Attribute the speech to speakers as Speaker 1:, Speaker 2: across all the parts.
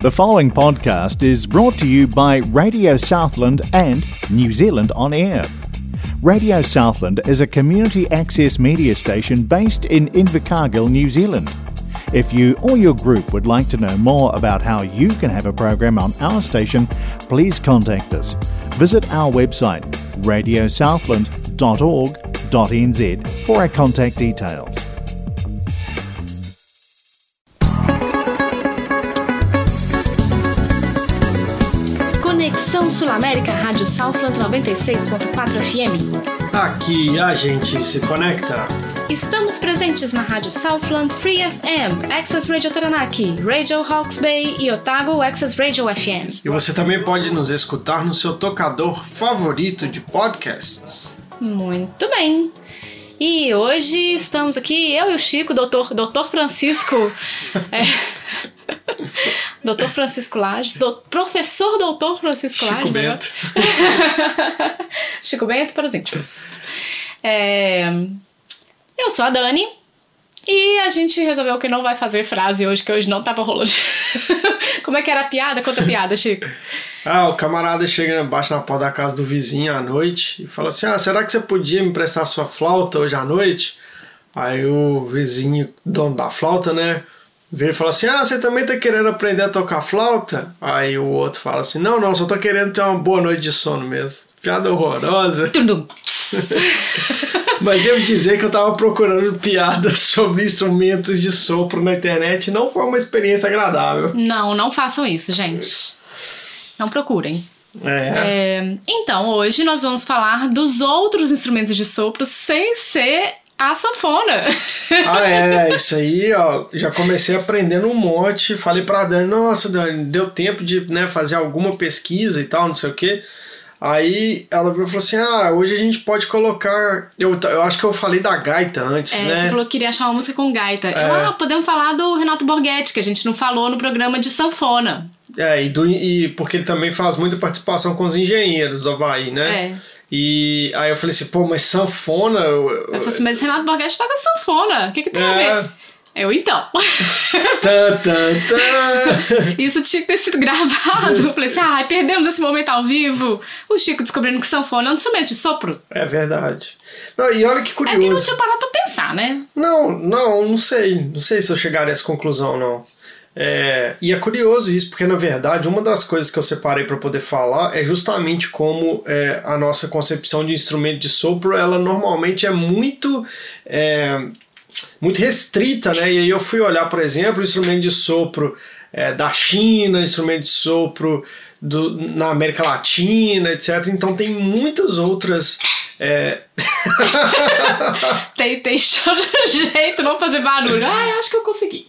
Speaker 1: The following podcast is brought to you by Radio Southland and New Zealand On Air. Radio Southland is a community access media station based in Invercargill, New Zealand. If you or your group would like to know more about how you can have a program on our station, please contact us. Visit our website radiosouthland.org.nz for our contact details.
Speaker 2: Sul América, Rádio Southland 96.4 FM.
Speaker 3: Aqui a gente se conecta.
Speaker 2: Estamos presentes na Rádio Southland Free FM, Access Radio Taranaki, Radio Hawks Bay e Otago Access Radio FM.
Speaker 3: E você também pode nos escutar no seu tocador favorito de podcasts.
Speaker 2: Muito bem. E hoje estamos aqui, eu e o Chico, doutor, doutor Francisco. é, doutor Francisco Lages, do, professor doutor Francisco
Speaker 3: Chico
Speaker 2: Lages. né?
Speaker 3: Bento.
Speaker 2: Chico Bento para os íntimos. É, eu sou a Dani e a gente resolveu que não vai fazer frase hoje, que hoje não tava rolando. Como é que era a piada? Conta a piada, Chico.
Speaker 3: Ah, o camarada chega embaixo na porta da casa do vizinho à noite e fala assim: Ah, será que você podia me emprestar sua flauta hoje à noite? Aí o vizinho, dono da flauta, né? Vira e fala assim: Ah, você também tá querendo aprender a tocar flauta? Aí o outro fala assim: Não, não, só tô querendo ter uma boa noite de sono mesmo. Piada horrorosa. Mas devo dizer que eu tava procurando piadas sobre instrumentos de sopro na internet. Não foi uma experiência agradável.
Speaker 2: Não, não façam isso, gente. Não procurem.
Speaker 3: É.
Speaker 2: É, então, hoje nós vamos falar dos outros instrumentos de sopro sem ser a sanfona.
Speaker 3: Ah, é, isso aí, ó. Já comecei aprendendo um monte. Falei pra Dani, nossa, Dani, deu tempo de né, fazer alguma pesquisa e tal, não sei o quê. Aí ela virou e falou assim: Ah, hoje a gente pode colocar. Eu, eu acho que eu falei da gaita antes,
Speaker 2: É,
Speaker 3: né?
Speaker 2: Você falou que queria achar uma música com gaita. Eu,
Speaker 3: É.
Speaker 2: ah, podemos falar do Renato Borghetti, que a gente não falou no programa de sanfona.
Speaker 3: É, e, do, e porque ele também faz muita participação com os engenheiros do Havaí, né?
Speaker 2: É.
Speaker 3: E aí eu falei assim, pô, mas sanfona. Eu,
Speaker 2: Eu falei assim, mas Renato Borghetti toca sanfona. O que, que tem a
Speaker 3: É.
Speaker 2: ver? Eu, então.
Speaker 3: Tan, tan, tan.
Speaker 2: Isso tinha que ter sido gravado. Eu falei assim, ai, perdemos esse momento ao vivo. O Chico descobrindo que sanfona é um instrumento de sopro.
Speaker 3: É verdade. Não, e olha que
Speaker 2: É que não
Speaker 3: curioso.
Speaker 2: tinha parado pra pensar, né?
Speaker 3: Não, não, não sei. Não sei se eu chegaria a essa conclusão, não. É, e é curioso isso, porque na verdade uma das coisas que eu separei para poder falar é justamente como é, a nossa concepção de instrumento de sopro, ela normalmente é muito é, muito restrita, né? E aí eu fui olhar, por exemplo, o instrumento de sopro é, da China, instrumento de sopro do, na América Latina, etc. Então tem muitas outras é,
Speaker 2: Tentei de jeito, não fazer barulho. Ai, acho que eu consegui.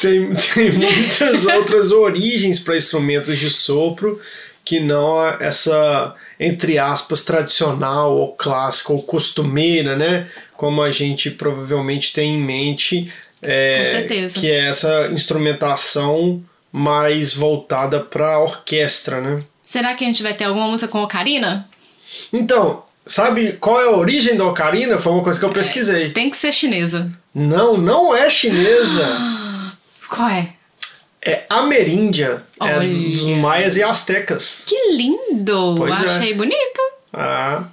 Speaker 3: tem, tem muitas outras origens para instrumentos de sopro que não essa, entre aspas, tradicional ou clássica ou costumeira, né? Como a gente provavelmente tem em mente. é,
Speaker 2: Com certeza.
Speaker 3: Que é essa instrumentação mais voltada para orquestra, né?
Speaker 2: Será que a gente vai ter alguma música com ocarina?
Speaker 3: Então, sabe qual é a origem da ocarina? Foi uma coisa que eu pesquisei.
Speaker 2: Tem que ser chinesa.
Speaker 3: Não, não é chinesa.
Speaker 2: Qual é?
Speaker 3: É ameríndia. É
Speaker 2: Olha.
Speaker 3: dos maias e astecas.
Speaker 2: Que lindo!
Speaker 3: Pois é.
Speaker 2: Achei bonito.
Speaker 3: Ah.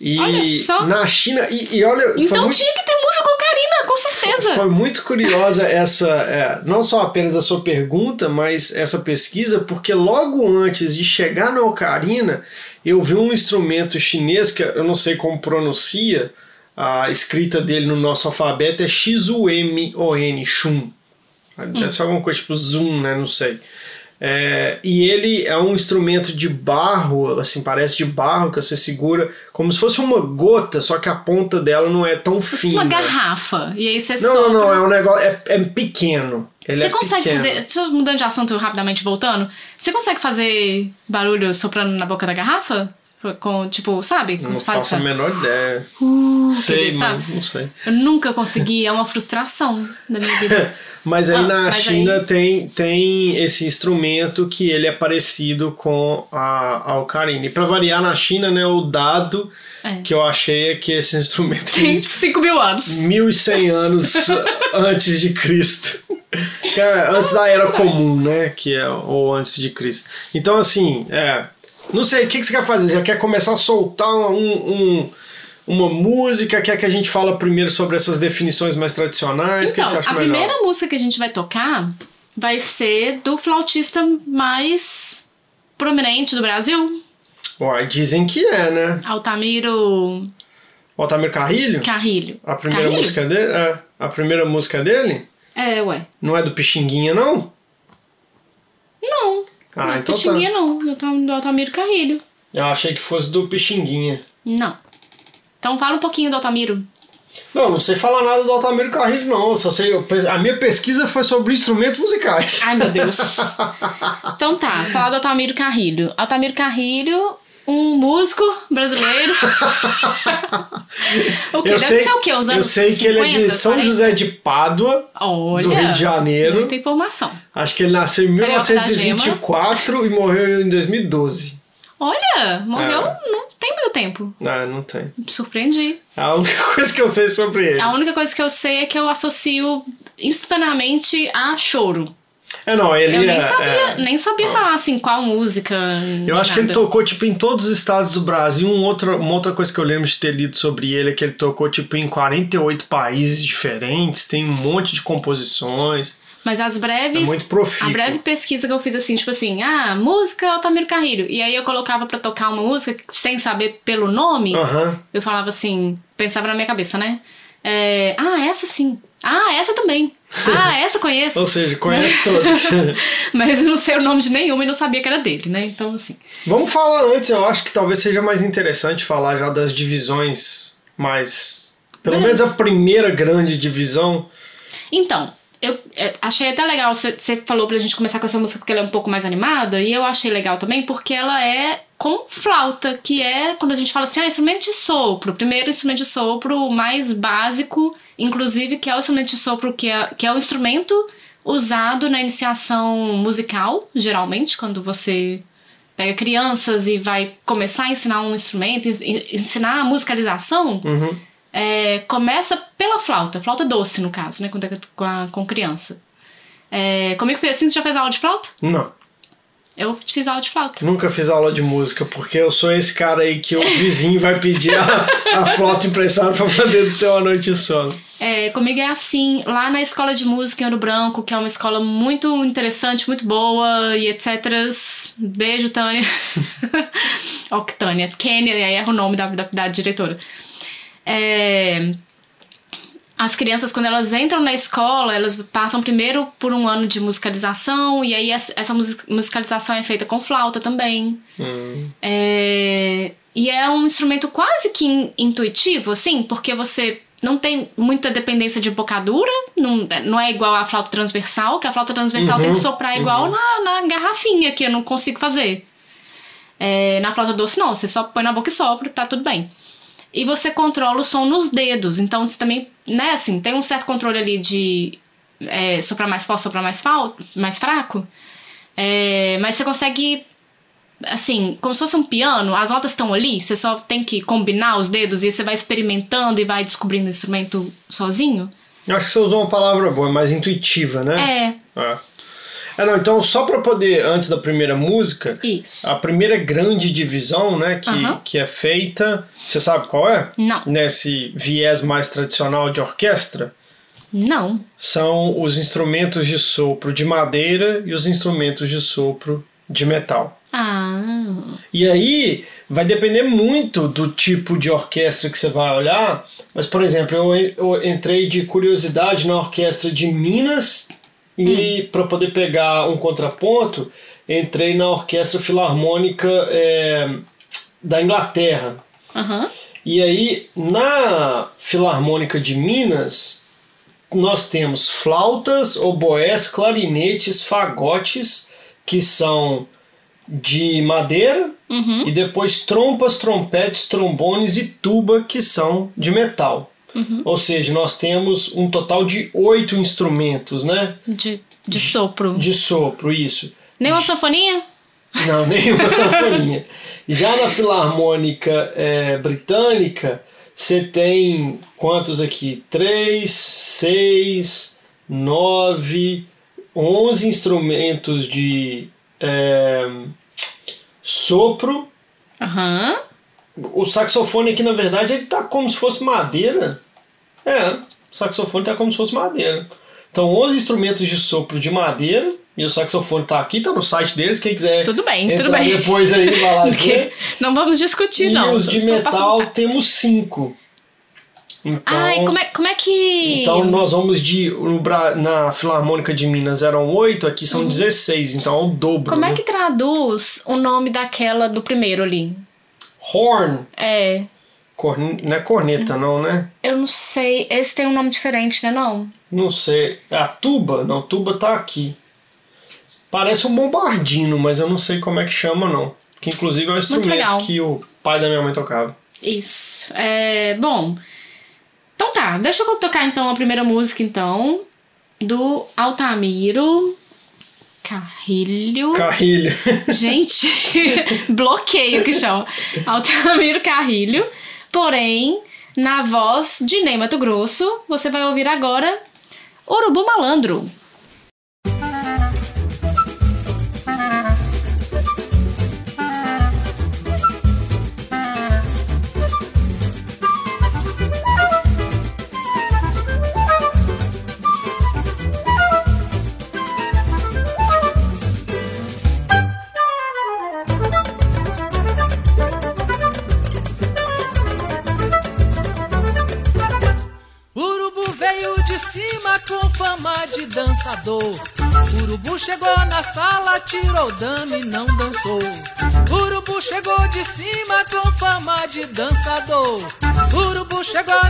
Speaker 3: E
Speaker 2: Olha só.
Speaker 3: na China. E, e olha,
Speaker 2: Então
Speaker 3: muito,
Speaker 2: tinha que ter música com ocarina, com certeza.
Speaker 3: foi muito curiosa essa. é, não só apenas a sua pergunta, mas essa pesquisa, porque logo antes de chegar na ocarina, eu vi um instrumento chinês que eu não sei como pronuncia. A escrita dele no nosso alfabeto é X-U-M-O-N, Shun. Deve ser alguma coisa tipo Zoom, né? Não sei. É, e ele é um instrumento de barro, assim, parece de barro, que você segura como se fosse uma gota, só que a ponta dela não é tão
Speaker 2: Fosse
Speaker 3: fina.
Speaker 2: uma garrafa. E aí você
Speaker 3: Não,
Speaker 2: sopra.
Speaker 3: não, não, é um negócio. É, é pequeno. Ele
Speaker 2: Você
Speaker 3: é
Speaker 2: consegue
Speaker 3: pequeno.
Speaker 2: fazer. Deixa eu mudando de assunto rapidamente, voltando. Você consegue fazer barulho soprando na boca da garrafa? Com, tipo, sabe? Como
Speaker 3: Não faço a menor ideia.
Speaker 2: Uh,
Speaker 3: sei,
Speaker 2: sabe?
Speaker 3: mas não sei.
Speaker 2: Eu nunca consegui, é uma frustração na minha vida.
Speaker 3: Mas aí
Speaker 2: Ah,
Speaker 3: na
Speaker 2: mas
Speaker 3: China
Speaker 2: aí-
Speaker 3: Tem, tem esse instrumento que ele é parecido com a, a ocarina. E pra variar na China, né, o dado
Speaker 2: É.
Speaker 3: que eu achei é que esse instrumento
Speaker 2: Tem 5 mil anos.
Speaker 3: 1100 anos antes de Cristo. Que é antes da era comum, né? Que é ou antes de Cristo. Então, assim, é. Não sei, o que, que você quer fazer? Você quer começar a soltar um, um- uma música? Quer que a gente fala primeiro sobre essas definições mais tradicionais?
Speaker 2: Então,
Speaker 3: que você acha
Speaker 2: a
Speaker 3: melhor?
Speaker 2: primeira música que a gente vai tocar vai ser do flautista mais prominente do Brasil,
Speaker 3: Uai, dizem que é, né?
Speaker 2: Altamiro
Speaker 3: O Altamir Carrilho?
Speaker 2: Carrilho.
Speaker 3: A primeira
Speaker 2: Carrilho?
Speaker 3: música dele? É. A primeira música dele?
Speaker 2: É, ué.
Speaker 3: Não é do Pixinguinha, não?
Speaker 2: Não.
Speaker 3: Ah,
Speaker 2: não é
Speaker 3: então
Speaker 2: Pixinguinha, não. Do Altam- Do Altamiro Carrilho.
Speaker 3: Eu achei que fosse do Pixinguinha.
Speaker 2: Não. Então fala um pouquinho do Altamiro.
Speaker 3: Não, não sei falar nada do Altamiro Carrilho, não. Eu só sei. eu a minha pesquisa foi sobre instrumentos musicais.
Speaker 2: Ai, meu Deus. então tá, falar do Altamiro Carrilho. Altamiro Carrilho, um músico brasileiro. o que?
Speaker 3: Eu
Speaker 2: Deve
Speaker 3: sei,
Speaker 2: ser o quê? Os
Speaker 3: eu
Speaker 2: anos
Speaker 3: sei que ele é de
Speaker 2: 50,
Speaker 3: São
Speaker 2: 40?
Speaker 3: José de Pádua,
Speaker 2: Olha,
Speaker 3: do Rio de Janeiro.
Speaker 2: Muita informação.
Speaker 3: Acho que ele nasceu em
Speaker 2: Carioca da
Speaker 3: 1924 e morreu em 2012.
Speaker 2: Olha, morreu
Speaker 3: É.
Speaker 2: não tem muito tempo.
Speaker 3: Não, não tem.
Speaker 2: Surpreendi.
Speaker 3: É a única coisa que eu sei sobre ele.
Speaker 2: A única coisa que eu sei é que eu associo instantaneamente a choro.
Speaker 3: É, não, ele
Speaker 2: Eu nem
Speaker 3: é-
Speaker 2: sabia,
Speaker 3: é-
Speaker 2: nem sabia falar assim qual música.
Speaker 3: Eu acho que ele tocou, tipo, em todos os estados do Brasil. Um outro, uma outra coisa que eu lembro de ter lido sobre ele é que ele tocou, tipo, em 48 países diferentes. Tem um monte de composições.
Speaker 2: Mas as
Speaker 3: É
Speaker 2: breves.
Speaker 3: muito profícuo.
Speaker 2: A breve pesquisa que eu fiz assim, tipo assim, ah, música Altamiro Carrilho. E aí eu colocava pra tocar uma música sem saber pelo nome.
Speaker 3: Aham.
Speaker 2: Eu falava assim, pensava na minha cabeça, né? É, ah, essa sim. Ah, essa também. Ah, essa conheço.
Speaker 3: Ou seja, conhece todos.
Speaker 2: Mas não sei o nome de nenhuma e não sabia que era dele, né? Então, assim.
Speaker 3: Vamos falar antes, eu acho que talvez seja mais interessante falar já das divisões mais. Pelo
Speaker 2: Beleza.
Speaker 3: menos a primeira grande divisão.
Speaker 2: Então, eu é, achei até legal, você falou pra gente começar com essa música porque ela é um pouco mais animada, e eu achei legal também porque ela é com flauta, que é quando a gente fala assim, ah, instrumento de sopro. Primeiro instrumento de sopro mais básico, inclusive, que é o instrumento de sopro que é, que é o instrumento usado na iniciação musical, geralmente, quando você pega crianças e vai começar a ensinar um instrumento, en- ensinar a musicalização,
Speaker 3: Uhum.
Speaker 2: É, começa pela flauta, flauta doce no caso, né, quando com, a- com criança. É, comigo foi assim, você já fez aula de flauta?
Speaker 3: Não,
Speaker 2: Eu fiz aula de flauta.
Speaker 3: nunca fiz aula de música, porque eu sou esse cara aí que o vizinho vai pedir a, a flauta emprestada pra poder ter uma noite de sono.
Speaker 2: É, comigo é assim, lá na escola de música em Ouro Branco, que é uma escola muito interessante, muito boa e etc. Beijo, Tânia. Ó, que Tânia, Kênia, aí erra o nome da, da, da diretora. É, as crianças, quando elas entram na escola, elas passam primeiro por um ano de musicalização, e aí essa essa musi- musicalização é feita com flauta também.
Speaker 3: Hum.
Speaker 2: É, E é um instrumento quase que in- intuitivo, assim, porque você não tem muita dependência de bocadura, não, não é igual à flauta transversal, que a flauta transversal
Speaker 3: Uhum,
Speaker 2: tem que soprar igual na, na garrafinha, que eu não consigo fazer. É, na flauta doce, não, você só põe na boca e sopra, tá tudo bem. E você controla o som nos dedos, então você também, né, assim, tem um certo controle ali de é, soprar mais forte, soprar mais, fal mais fraco, é, mas você consegue assim, como se fosse um piano, as notas estão ali, você só tem que combinar os dedos e você vai experimentando e vai descobrindo o instrumento sozinho.
Speaker 3: Eu acho que você usou uma palavra boa, mais intuitiva, né?
Speaker 2: É,
Speaker 3: É. É, não, então só pra poder, antes da primeira música,
Speaker 2: isso.
Speaker 3: a primeira grande divisão, né, que, que é feita, você sabe qual é?
Speaker 2: Não,
Speaker 3: Nesse viés mais tradicional de orquestra,
Speaker 2: não.
Speaker 3: são os instrumentos de sopro de madeira e os instrumentos de sopro de metal.
Speaker 2: Ah,
Speaker 3: E aí vai depender muito do tipo de orquestra que você vai olhar. Mas, por exemplo, eu, eu entrei de curiosidade na orquestra de Minas e para poder pegar um contraponto, entrei na orquestra filarmônica é, da Inglaterra.
Speaker 2: aham.
Speaker 3: E aí, na Filarmônica de Minas, nós temos flautas, oboés, clarinetes, fagotes, que são de madeira,
Speaker 2: Uhum.
Speaker 3: e depois trompas, trompetes, trombones e tuba, que são de metal.
Speaker 2: Uhum.
Speaker 3: Ou seja, nós temos um total de oito instrumentos, né?
Speaker 2: De, de sopro.
Speaker 3: De sopro, isso.
Speaker 2: Nem uma sanfoninha?
Speaker 3: Não, nenhuma sanfoninha. Já na Filarmônica é, Britânica, você tem quantos aqui? Três, seis, nove, 11 instrumentos de é, sopro.
Speaker 2: Aham.
Speaker 3: O saxofone aqui, na verdade, ele tá como se fosse madeira. É, o saxofone tá como se fosse madeira. Então, 11 instrumentos de sopro de madeira. E o saxofone tá aqui, tá no site deles. Quem quiser
Speaker 2: Tudo bem, tudo bem.
Speaker 3: depois aí, vai lá ver.
Speaker 2: não vamos discutir,
Speaker 3: E
Speaker 2: não.
Speaker 3: os de metal temos cinco. Então,
Speaker 2: Ai, como é, como é que.
Speaker 3: então nós vamos de. no na Filarmônica de Minas eram oito, aqui são 16, então é o dobro.
Speaker 2: Uhum. Como é
Speaker 3: né?
Speaker 2: que traduz o nome daquela do primeiro ali?
Speaker 3: Horn.
Speaker 2: É.
Speaker 3: Corn... Não é corneta, não, né?
Speaker 2: Eu não sei. Esse tem um nome diferente, né? Não?
Speaker 3: Não sei. A tuba? Não, tuba tá aqui. Parece um bombardino, mas eu não sei como é que chama, não. Que inclusive é o instrumento que o pai da minha mãe tocava.
Speaker 2: Isso. É, bom. Então tá, deixa eu tocar então a primeira música, então. Do Altamiro Carrilho.
Speaker 3: Carrilho.
Speaker 2: Gente, bloqueio que chama. Altamiro Carrilho. Porém, na voz de Ney Mato Grosso, você vai ouvir agora Urubu Malandro.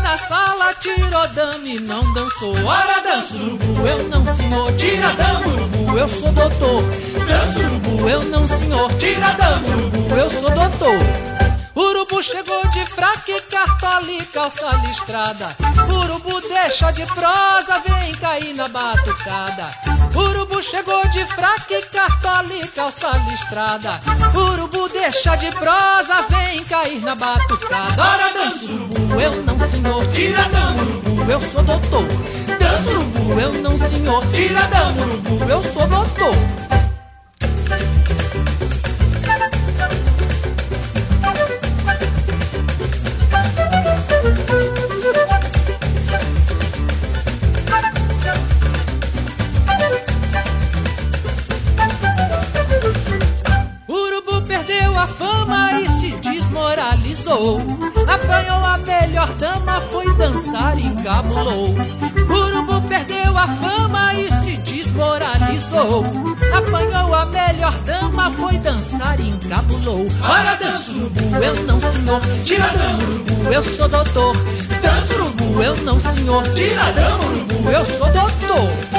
Speaker 4: Na sala, tirou dame, não dançou. Ora dança, urubu, eu não senhor, tira dama, urubu, eu sou doutor. Dança, urubu, eu não senhor, tira dama, urubu, eu sou doutor. Chegou de fraque, cartola e calça listrada. Urubu deixa de prosa, vem cair na batucada. Urubu chegou de fraque, cartola e calça listrada. Urubu deixa de prosa, vem cair na batucada. Ora dança, urubu, eu não senhor, tira dama, urubu, eu sou doutor. Dança, urubu, eu não senhor, tira dama, urubu, eu sou doutor. Encabulou. Urubu perdeu a fama e se desmoralizou. Apanhou a melhor dama, foi dançar e encabulou. Ora, dança urubu, eu não senhor, tira dama urubu, eu sou doutor. Dança urubu, eu não senhor, tira dama urubu, eu sou doutor.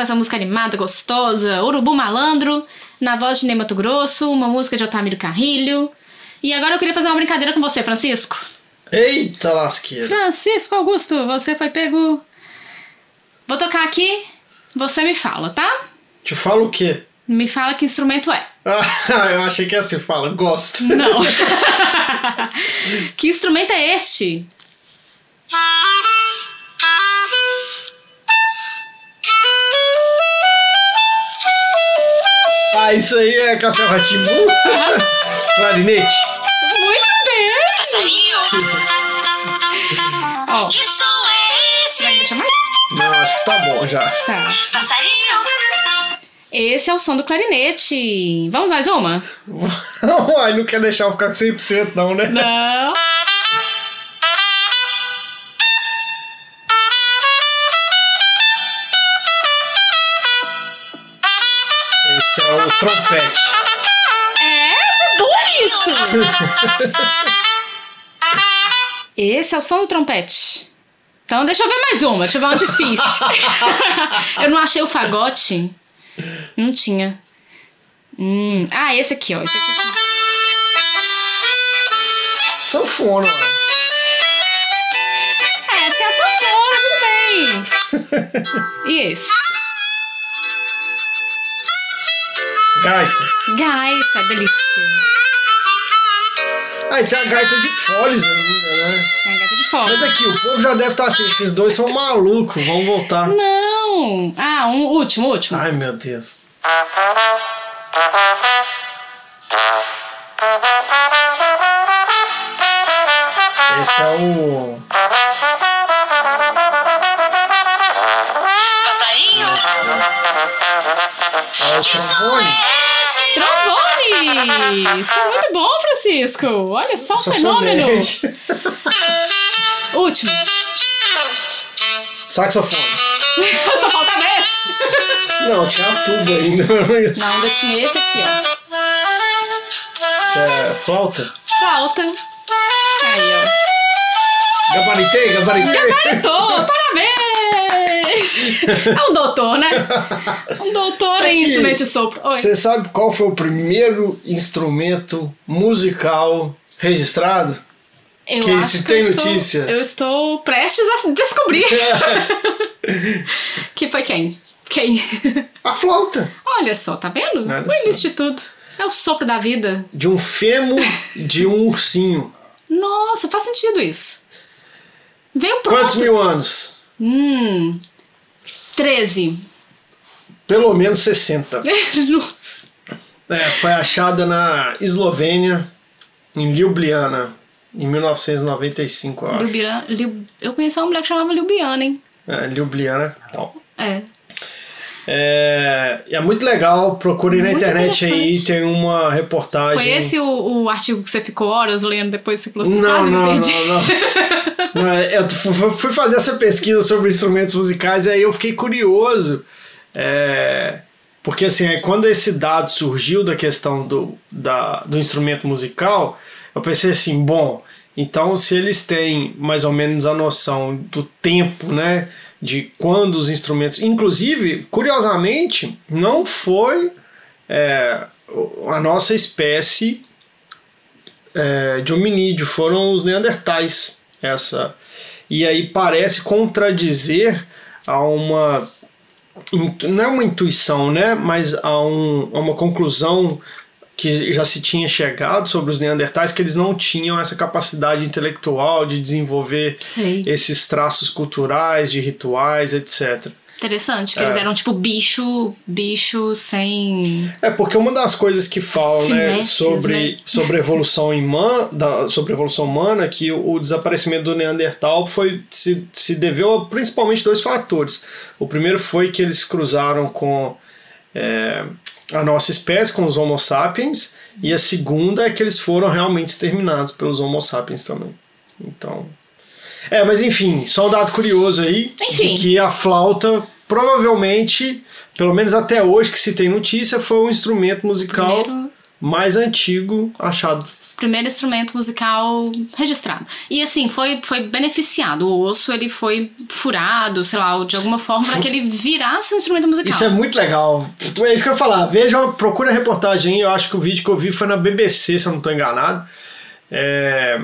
Speaker 4: Com
Speaker 2: essa música animada, gostosa, Urubu Malandro, na voz de Ney Mato Grosso, uma música de Otamiro Carrilho. E agora eu queria fazer uma brincadeira com você, Francisco.
Speaker 3: Eita lasqueira.
Speaker 2: Francisco Augusto, você foi pego. Vou tocar aqui, você me fala, tá?
Speaker 3: Te falo o quê?
Speaker 2: Me fala que instrumento é.
Speaker 3: Ah, eu achei que assim fala, gosto.
Speaker 2: Não. que instrumento é este?
Speaker 3: Ah, isso aí é Castelo Ratimbu? Clarinete?
Speaker 2: Muito bem!
Speaker 5: Passarinho,
Speaker 2: Ó,
Speaker 5: que som é esse?
Speaker 2: deixa mais?
Speaker 3: Não, acho que tá bom já.
Speaker 2: Tá.
Speaker 5: Passarinho,
Speaker 2: Esse é o som do clarinete. Vamos mais uma?
Speaker 3: Ai, não quer deixar eu ficar com 100% não, né?
Speaker 2: Não.
Speaker 3: Trompete.
Speaker 2: É, você é bonito! Esse é o som do trompete. Então deixa eu ver mais uma, deixa eu ver uma difícil. eu não achei o fagote. Não tinha. Hum, Ah, esse aqui, ó. Esse aqui.
Speaker 3: Sanfona, ó.
Speaker 2: É, essa é a sanfona, tudo bem. E esse?
Speaker 3: Gaita.
Speaker 2: Gaita, delícia.
Speaker 3: Ah, tem a gaita de foles ainda, né?
Speaker 2: É a gaita de fora.
Speaker 3: Mas aqui, o povo já deve estar assim, esses dois são malucos, vamos voltar.
Speaker 2: Não! Ah, um último, último.
Speaker 3: Ai, meu Deus. Esse é o... É o trombone.
Speaker 2: Trombone! Isso é muito bom, Francisco! Olha só o fenômeno! Último.
Speaker 3: Saxofone.
Speaker 2: Só falta esse!
Speaker 3: Não, tinha tudo ainda.
Speaker 2: Não, ainda tinha esse aqui, ó.
Speaker 3: É, flauta.
Speaker 2: Flauta. Aí, ó.
Speaker 3: Gabaritei, gabaritei.
Speaker 2: Gabaritou! Parabéns! É um doutor, né? Um doutor em instrumento de sopro.
Speaker 3: Você sabe qual foi o primeiro instrumento musical registrado?
Speaker 2: Eu
Speaker 3: que
Speaker 2: acho
Speaker 3: se tem
Speaker 2: eu estou-
Speaker 3: notícia?
Speaker 2: eu estou prestes a descobrir. que foi quem? Quem?
Speaker 3: A flauta.
Speaker 2: Olha só, tá vendo?
Speaker 3: Nada
Speaker 2: o início
Speaker 3: só.
Speaker 2: de tudo. É o sopro da vida.
Speaker 3: De um fêmur de um ursinho.
Speaker 2: Nossa, faz sentido isso. Veio pronto.
Speaker 3: Quantos mil anos?
Speaker 2: Hum. 13.
Speaker 3: Pelo menos 60.
Speaker 2: Nossa.
Speaker 3: É, foi achada na Eslovênia, em Ljubljana, em 1995, eu acho.
Speaker 2: Ljubljana- Liu- Eu conheci uma mulher que chamava Ljubljana, hein?
Speaker 3: É, Ljubljana. Então,
Speaker 2: É.
Speaker 3: É, é muito legal, procurem na
Speaker 2: Muito
Speaker 3: internet aí, tem uma reportagem.
Speaker 2: Foi esse o, o artigo que você ficou horas lendo depois você falou assim,
Speaker 3: Não, não, não,
Speaker 2: perdi.
Speaker 3: não. Não, é, Eu fu- fui fazer essa pesquisa sobre instrumentos musicais e aí eu fiquei curioso. é, porque assim, aí quando esse dado surgiu da questão do, da, do instrumento musical, eu pensei assim, bom, então se eles têm mais ou menos a noção do tempo, né? De quando os instrumentos. Inclusive, curiosamente, não foi é, a nossa espécie é, de hominídeo, foram os neandertais. Essa. E aí parece contradizer a uma. Não é uma intuição, né? Mas a, um, a uma conclusão que já se tinha chegado sobre os neandertais, que eles não tinham essa capacidade intelectual de desenvolver
Speaker 2: Sei.
Speaker 3: esses traços culturais, de rituais, etc.
Speaker 2: Interessante, que eles
Speaker 3: É.
Speaker 2: eram tipo bicho, bicho sem.
Speaker 3: É, porque uma das coisas que falam né, sobre,
Speaker 2: né?
Speaker 3: sobre, a evolução imã, da, sobre evolução humana, que o, o desaparecimento do Neandertal foi, se, se deveu a principalmente dois fatores. O primeiro foi que eles cruzaram com é, a nossa espécie, com os Homo sapiens, e a segunda é que eles foram realmente exterminados pelos Homo sapiens também. Então. É, mas enfim, só um dado curioso aí,
Speaker 2: Enfim.
Speaker 3: de que a flauta provavelmente, pelo menos até hoje que se tem notícia, foi o instrumento musical
Speaker 2: Primeiro.
Speaker 3: mais antigo achado
Speaker 2: Primeiro instrumento musical registrado. E assim, foi, foi beneficiado. O osso ele foi furado, sei lá, de alguma forma, para que ele virasse um instrumento musical.
Speaker 3: Isso é muito legal. É isso que eu ia falar. Veja, procura a reportagem aí. Eu acho que o vídeo que eu vi foi na BBC, se eu não estou enganado. É,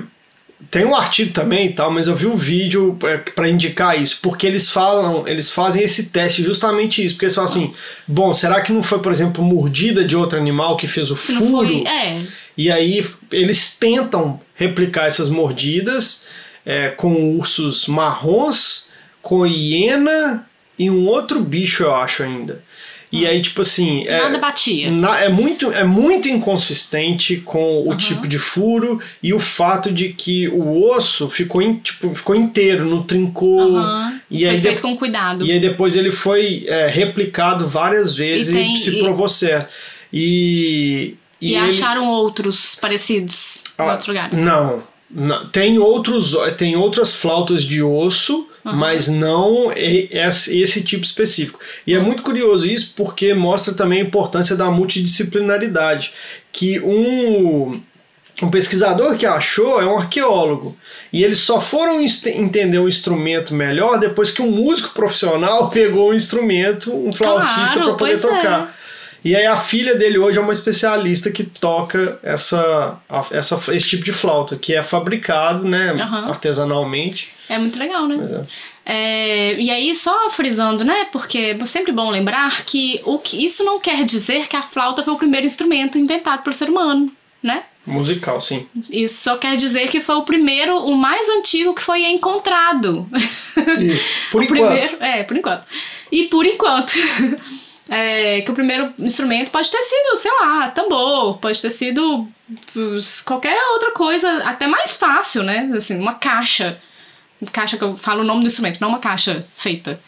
Speaker 3: Tem um artigo também e tal, mas eu vi o vídeo para indicar isso, porque eles falam, eles fazem esse teste justamente isso, porque eles falam assim, bom, será que não foi, por exemplo, mordida de outro animal que fez o
Speaker 2: Se
Speaker 3: furo?
Speaker 2: foi. É.
Speaker 3: E aí eles tentam replicar essas mordidas é, com ursos marrons, com hiena e um outro bicho, eu acho ainda. E aí, tipo assim. É,
Speaker 2: Nada batia.
Speaker 3: na- é, muito, é muito inconsistente com o tipo de furo e o fato de que o osso ficou, in- tipo, ficou inteiro, não trincou.
Speaker 2: Aham.
Speaker 3: E
Speaker 2: Foi
Speaker 3: aí,
Speaker 2: feito
Speaker 3: de-
Speaker 2: com cuidado.
Speaker 3: e aí depois ele foi é, replicado várias vezes e,
Speaker 2: E tem-
Speaker 3: se
Speaker 2: e-
Speaker 3: provou certo. E.
Speaker 2: E,
Speaker 3: ele-
Speaker 2: acharam outros parecidos em
Speaker 3: ah,
Speaker 2: outros lugares.
Speaker 3: Não, não. Tem, outros, tem outras flautas de osso, mas não e- esse, tipo específico. E é muito curioso isso porque mostra também a importância da multidisciplinaridade. Que um, um pesquisador que achou é um arqueólogo. E eles só foram entender o instrumento melhor depois que um músico profissional pegou o instrumento, um flautista,
Speaker 2: Claro,
Speaker 3: para poder
Speaker 2: pois é.
Speaker 3: E aí a filha dele hoje é uma especialista que toca essa, essa, esse tipo de flauta, que é fabricado né,
Speaker 2: Aham.
Speaker 3: artesanalmente.
Speaker 2: É muito legal, né?
Speaker 3: É.
Speaker 2: É, e aí, só frisando, né? Porque é sempre bom lembrar que, o que isso não quer dizer que a flauta foi o primeiro instrumento inventado pelo ser humano, né?
Speaker 3: Musical, sim.
Speaker 2: Isso só quer dizer que foi o primeiro, o mais antigo que foi encontrado.
Speaker 3: Isso. Por enquanto.
Speaker 2: primeiro, é, por enquanto. E por enquanto. é, que o primeiro instrumento pode ter sido, sei lá, tambor, pode ter sido qualquer outra coisa, até mais fácil, né? Assim, uma caixa. Caixa que eu falo o nome do instrumento, não uma caixa feita.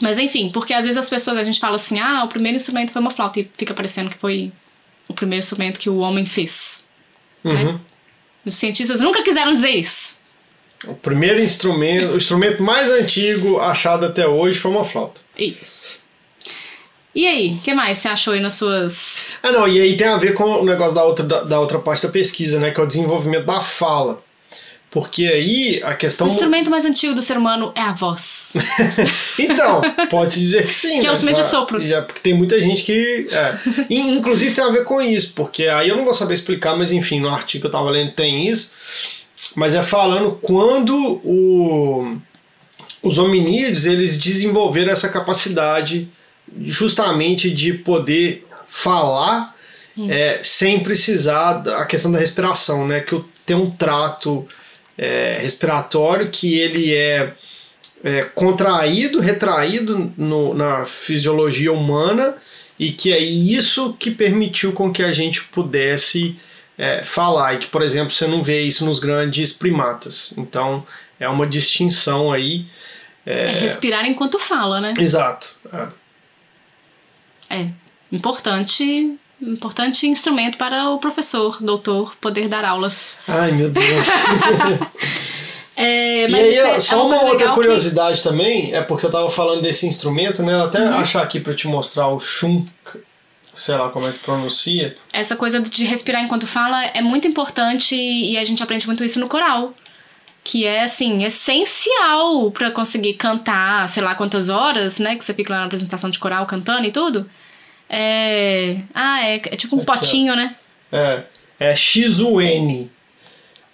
Speaker 2: Mas enfim, porque às vezes as pessoas, a gente fala assim, ah, o primeiro instrumento foi uma flauta, e fica parecendo que foi o primeiro instrumento que o homem fez.
Speaker 3: Uhum.
Speaker 2: Os cientistas nunca quiseram dizer isso.
Speaker 3: O primeiro instrumento, o instrumento mais antigo achado até hoje foi uma flauta.
Speaker 2: Isso. E aí, o que mais você achou aí nas suas.
Speaker 3: Ah, não, e aí tem a ver com o negócio da outra, da, da outra parte da pesquisa, né? Que é o desenvolvimento da fala. Porque aí a questão.
Speaker 2: O instrumento mais antigo do ser humano é a voz.
Speaker 3: Então, pode-se dizer que sim.
Speaker 2: Que é o
Speaker 3: né?
Speaker 2: instrumento de sopro.
Speaker 3: Já, porque tem muita gente que. É. E, inclusive tem a ver com isso, porque aí eu não vou saber explicar, mas enfim, no artigo que eu tava lendo tem isso. Mas é falando quando o, os hominídeos eles desenvolveram essa capacidade justamente de poder falar é, sem precisar da a questão da respiração, né? Que o- tem um trato é, respiratório que ele é é, contraído, retraído no- na fisiologia humana e que é isso que permitiu com que a gente pudesse é, falar e que, por exemplo, você não vê isso nos grandes primatas. Então, é uma distinção aí.
Speaker 2: É, respirar enquanto fala, né?
Speaker 3: Exato. É.
Speaker 2: Importante. Importante instrumento para o professor, doutor, poder dar aulas.
Speaker 3: Ai, meu Deus.
Speaker 2: É,
Speaker 3: e aí,
Speaker 2: é-
Speaker 3: só uma outra
Speaker 2: legal que-
Speaker 3: curiosidade também, é porque eu tava falando desse instrumento, né? Eu até
Speaker 2: Uhum.
Speaker 3: achar aqui para te mostrar o chunk, sei lá como é que pronuncia.
Speaker 2: essa coisa de respirar enquanto fala é muito importante e a gente aprende muito isso no coral. Que é, assim, essencial pra conseguir cantar, sei lá quantas horas, né? Que você fica lá na apresentação de coral cantando e tudo. É. Ah, é, é tipo um
Speaker 3: Aqui, ó.
Speaker 2: potinho, né?
Speaker 3: É, é XUN.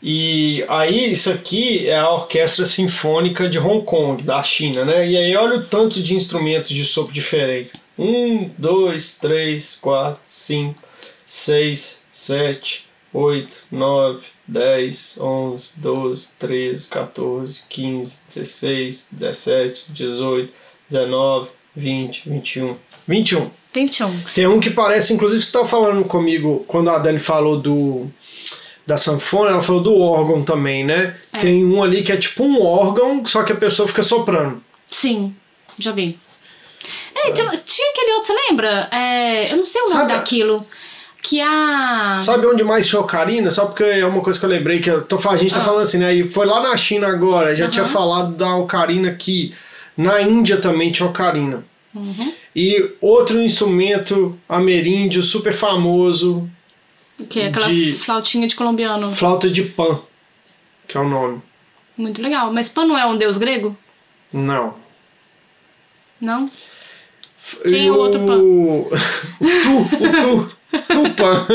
Speaker 3: E aí, isso aqui é a Orquestra Sinfônica de Hong Kong, da China, né? E aí, olha o tanto de instrumentos de sopro diferente. Um, dois, três, quatro, cinco, seis, sete, oito, nove, dez, onze, doze, treze, 14, 15, 16, 17, 18, 19, 20, 21. 21.
Speaker 2: 21.
Speaker 3: Tem um que parece, inclusive você estava falando comigo quando a Dani falou do da sanfona, ela falou do órgão também, né?
Speaker 2: É.
Speaker 3: Tem um ali que é tipo um órgão, só que a pessoa fica soprando.
Speaker 2: Sim, já vi. É, tinha, tinha aquele outro, você lembra? É, eu não sei o nome
Speaker 3: Sabe-
Speaker 2: daquilo. Que a.
Speaker 3: Sabe onde mais tinha ocarina? Só porque é uma coisa que eu lembrei que eu tô, a gente tá
Speaker 2: Ah.
Speaker 3: falando assim, né? E foi lá na China agora, já
Speaker 2: Aham.
Speaker 3: tinha falado da ocarina que na Índia também tinha ocarina.
Speaker 2: Uhum.
Speaker 3: E outro instrumento ameríndio super famoso
Speaker 2: Que é aquela
Speaker 3: De-
Speaker 2: flautinha de colombiano.
Speaker 3: Flauta de Pan, que é o nome.
Speaker 2: Muito legal. Mas Pan não é um deus grego?
Speaker 3: Não.
Speaker 2: Não? Quem é o outro Pan?
Speaker 3: O Tu, o Tu. Tupã.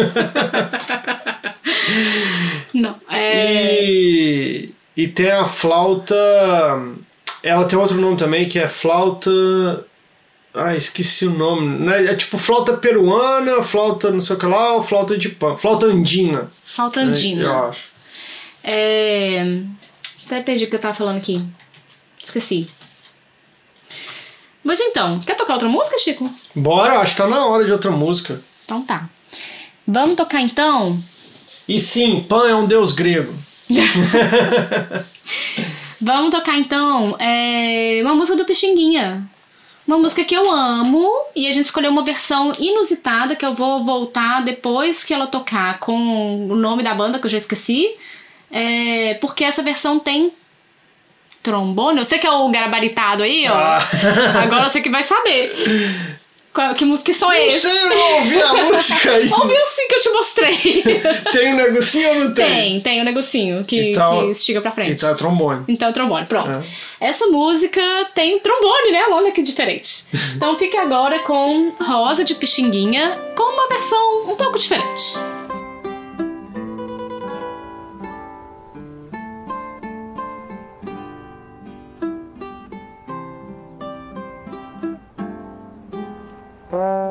Speaker 2: Não. É.
Speaker 3: E, e tem a flauta. Ela tem outro nome também que é flauta. Ah, esqueci o nome. né? É tipo flauta peruana, flauta não sei o que lá, ou flauta de pan. Flauta andina.
Speaker 2: Falta
Speaker 3: né,
Speaker 2: andina.
Speaker 3: Eu acho.
Speaker 2: É... Até perdi o que eu tava falando aqui. Esqueci. Mas então, quer tocar outra música, Chico?
Speaker 3: Bora, acho que tá na hora de outra música.
Speaker 2: Então tá. Vamos tocar então.
Speaker 3: E sim, Pan é um deus grego.
Speaker 2: Vamos tocar então é, uma música do Pixinguinha. Uma música que eu amo e a gente escolheu uma versão inusitada que eu vou voltar depois que ela tocar com o nome da banda que eu já esqueci. É, porque essa versão tem trombone. Eu sei que é o gabaritado aí, ó.
Speaker 3: Ah.
Speaker 2: Agora você que vai saber. Qual, que música som é esse?
Speaker 3: sei, eu não ouvi a música aí.
Speaker 2: Ouviu sim que eu te mostrei.
Speaker 3: Tem um negocinho ou não tem?
Speaker 2: tem, tem um negocinho que,
Speaker 3: Então-
Speaker 2: que estica pra frente.
Speaker 3: Então é trombone.
Speaker 2: Então, trombone, pronto.
Speaker 3: É.
Speaker 2: Essa música tem trombone, né? Olha que diferente. Então fica agora com Rosa de Pixinguinha, com uma versão um pouco diferente. Uh...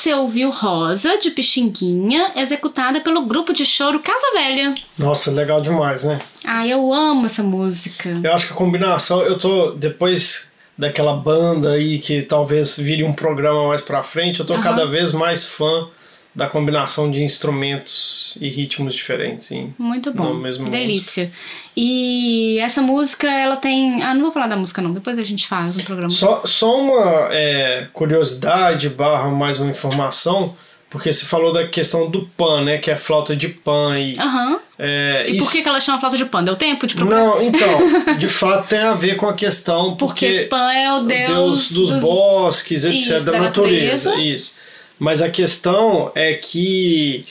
Speaker 2: você ouviu Rosa, de Pixinguinha, executada pelo grupo de choro Casa Velha.
Speaker 3: Nossa, legal demais, né?
Speaker 2: Ah, eu amo essa música.
Speaker 3: Eu acho que a combinação, eu tô depois daquela banda aí que talvez vire um programa mais pra frente, eu tô
Speaker 2: Aham.
Speaker 3: cada vez mais fã da combinação de instrumentos e ritmos diferentes. Sim.
Speaker 2: Muito bom. Delícia. E essa música, ela tem. Ah, não vou falar da música, não. Depois a gente faz um programa.
Speaker 3: Só, só uma é, curiosidade barra mais uma informação, porque você falou da questão do pan, né? Que é flauta de pan e.
Speaker 2: Aham.
Speaker 3: é,
Speaker 2: E por
Speaker 3: isso-
Speaker 2: que, ela chama flauta de pan? Deu tempo de procurar?
Speaker 3: Não, então, de fato tem a ver com a questão
Speaker 2: Porque
Speaker 3: porque
Speaker 2: Pan é o
Speaker 3: o
Speaker 2: deus,
Speaker 3: deus dos, bosques, etc,
Speaker 2: Isso,
Speaker 3: da,
Speaker 2: da
Speaker 3: natureza,
Speaker 2: natureza.
Speaker 3: isso. Mas a questão é que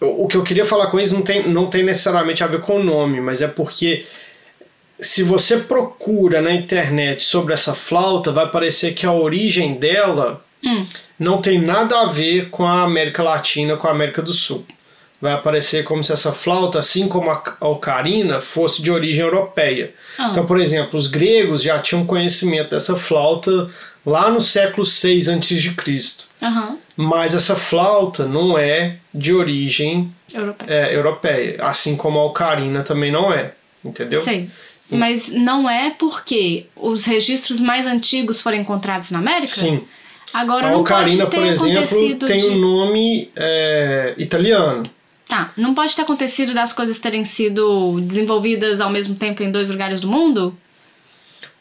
Speaker 3: o que eu queria falar com isso não tem, não tem necessariamente a ver com o nome, mas é porque se você procura na internet sobre essa flauta, vai parecer que a origem dela
Speaker 2: Hum.
Speaker 3: não tem nada a ver com a América Latina, com a América do Sul. Vai aparecer como se essa flauta, assim como a ocarina, fosse de origem europeia.
Speaker 2: Ah.
Speaker 3: Então, por exemplo, os gregos já tinham conhecimento dessa flauta lá no século 6 a.C.
Speaker 2: Aham.
Speaker 3: Mas essa flauta não é de origem
Speaker 2: Europeu.
Speaker 3: é, europeia, assim como a ocarina também não é, entendeu?
Speaker 2: Sei. Mas não é porque os registros mais antigos foram encontrados na América?
Speaker 3: Sim.
Speaker 2: Agora
Speaker 3: A
Speaker 2: não
Speaker 3: ocarina,
Speaker 2: pode ter
Speaker 3: por exemplo,
Speaker 2: acontecido
Speaker 3: tem
Speaker 2: de...
Speaker 3: um nome é, italiano.
Speaker 2: Tá, não pode ter acontecido das coisas terem sido desenvolvidas ao mesmo tempo em dois lugares do mundo?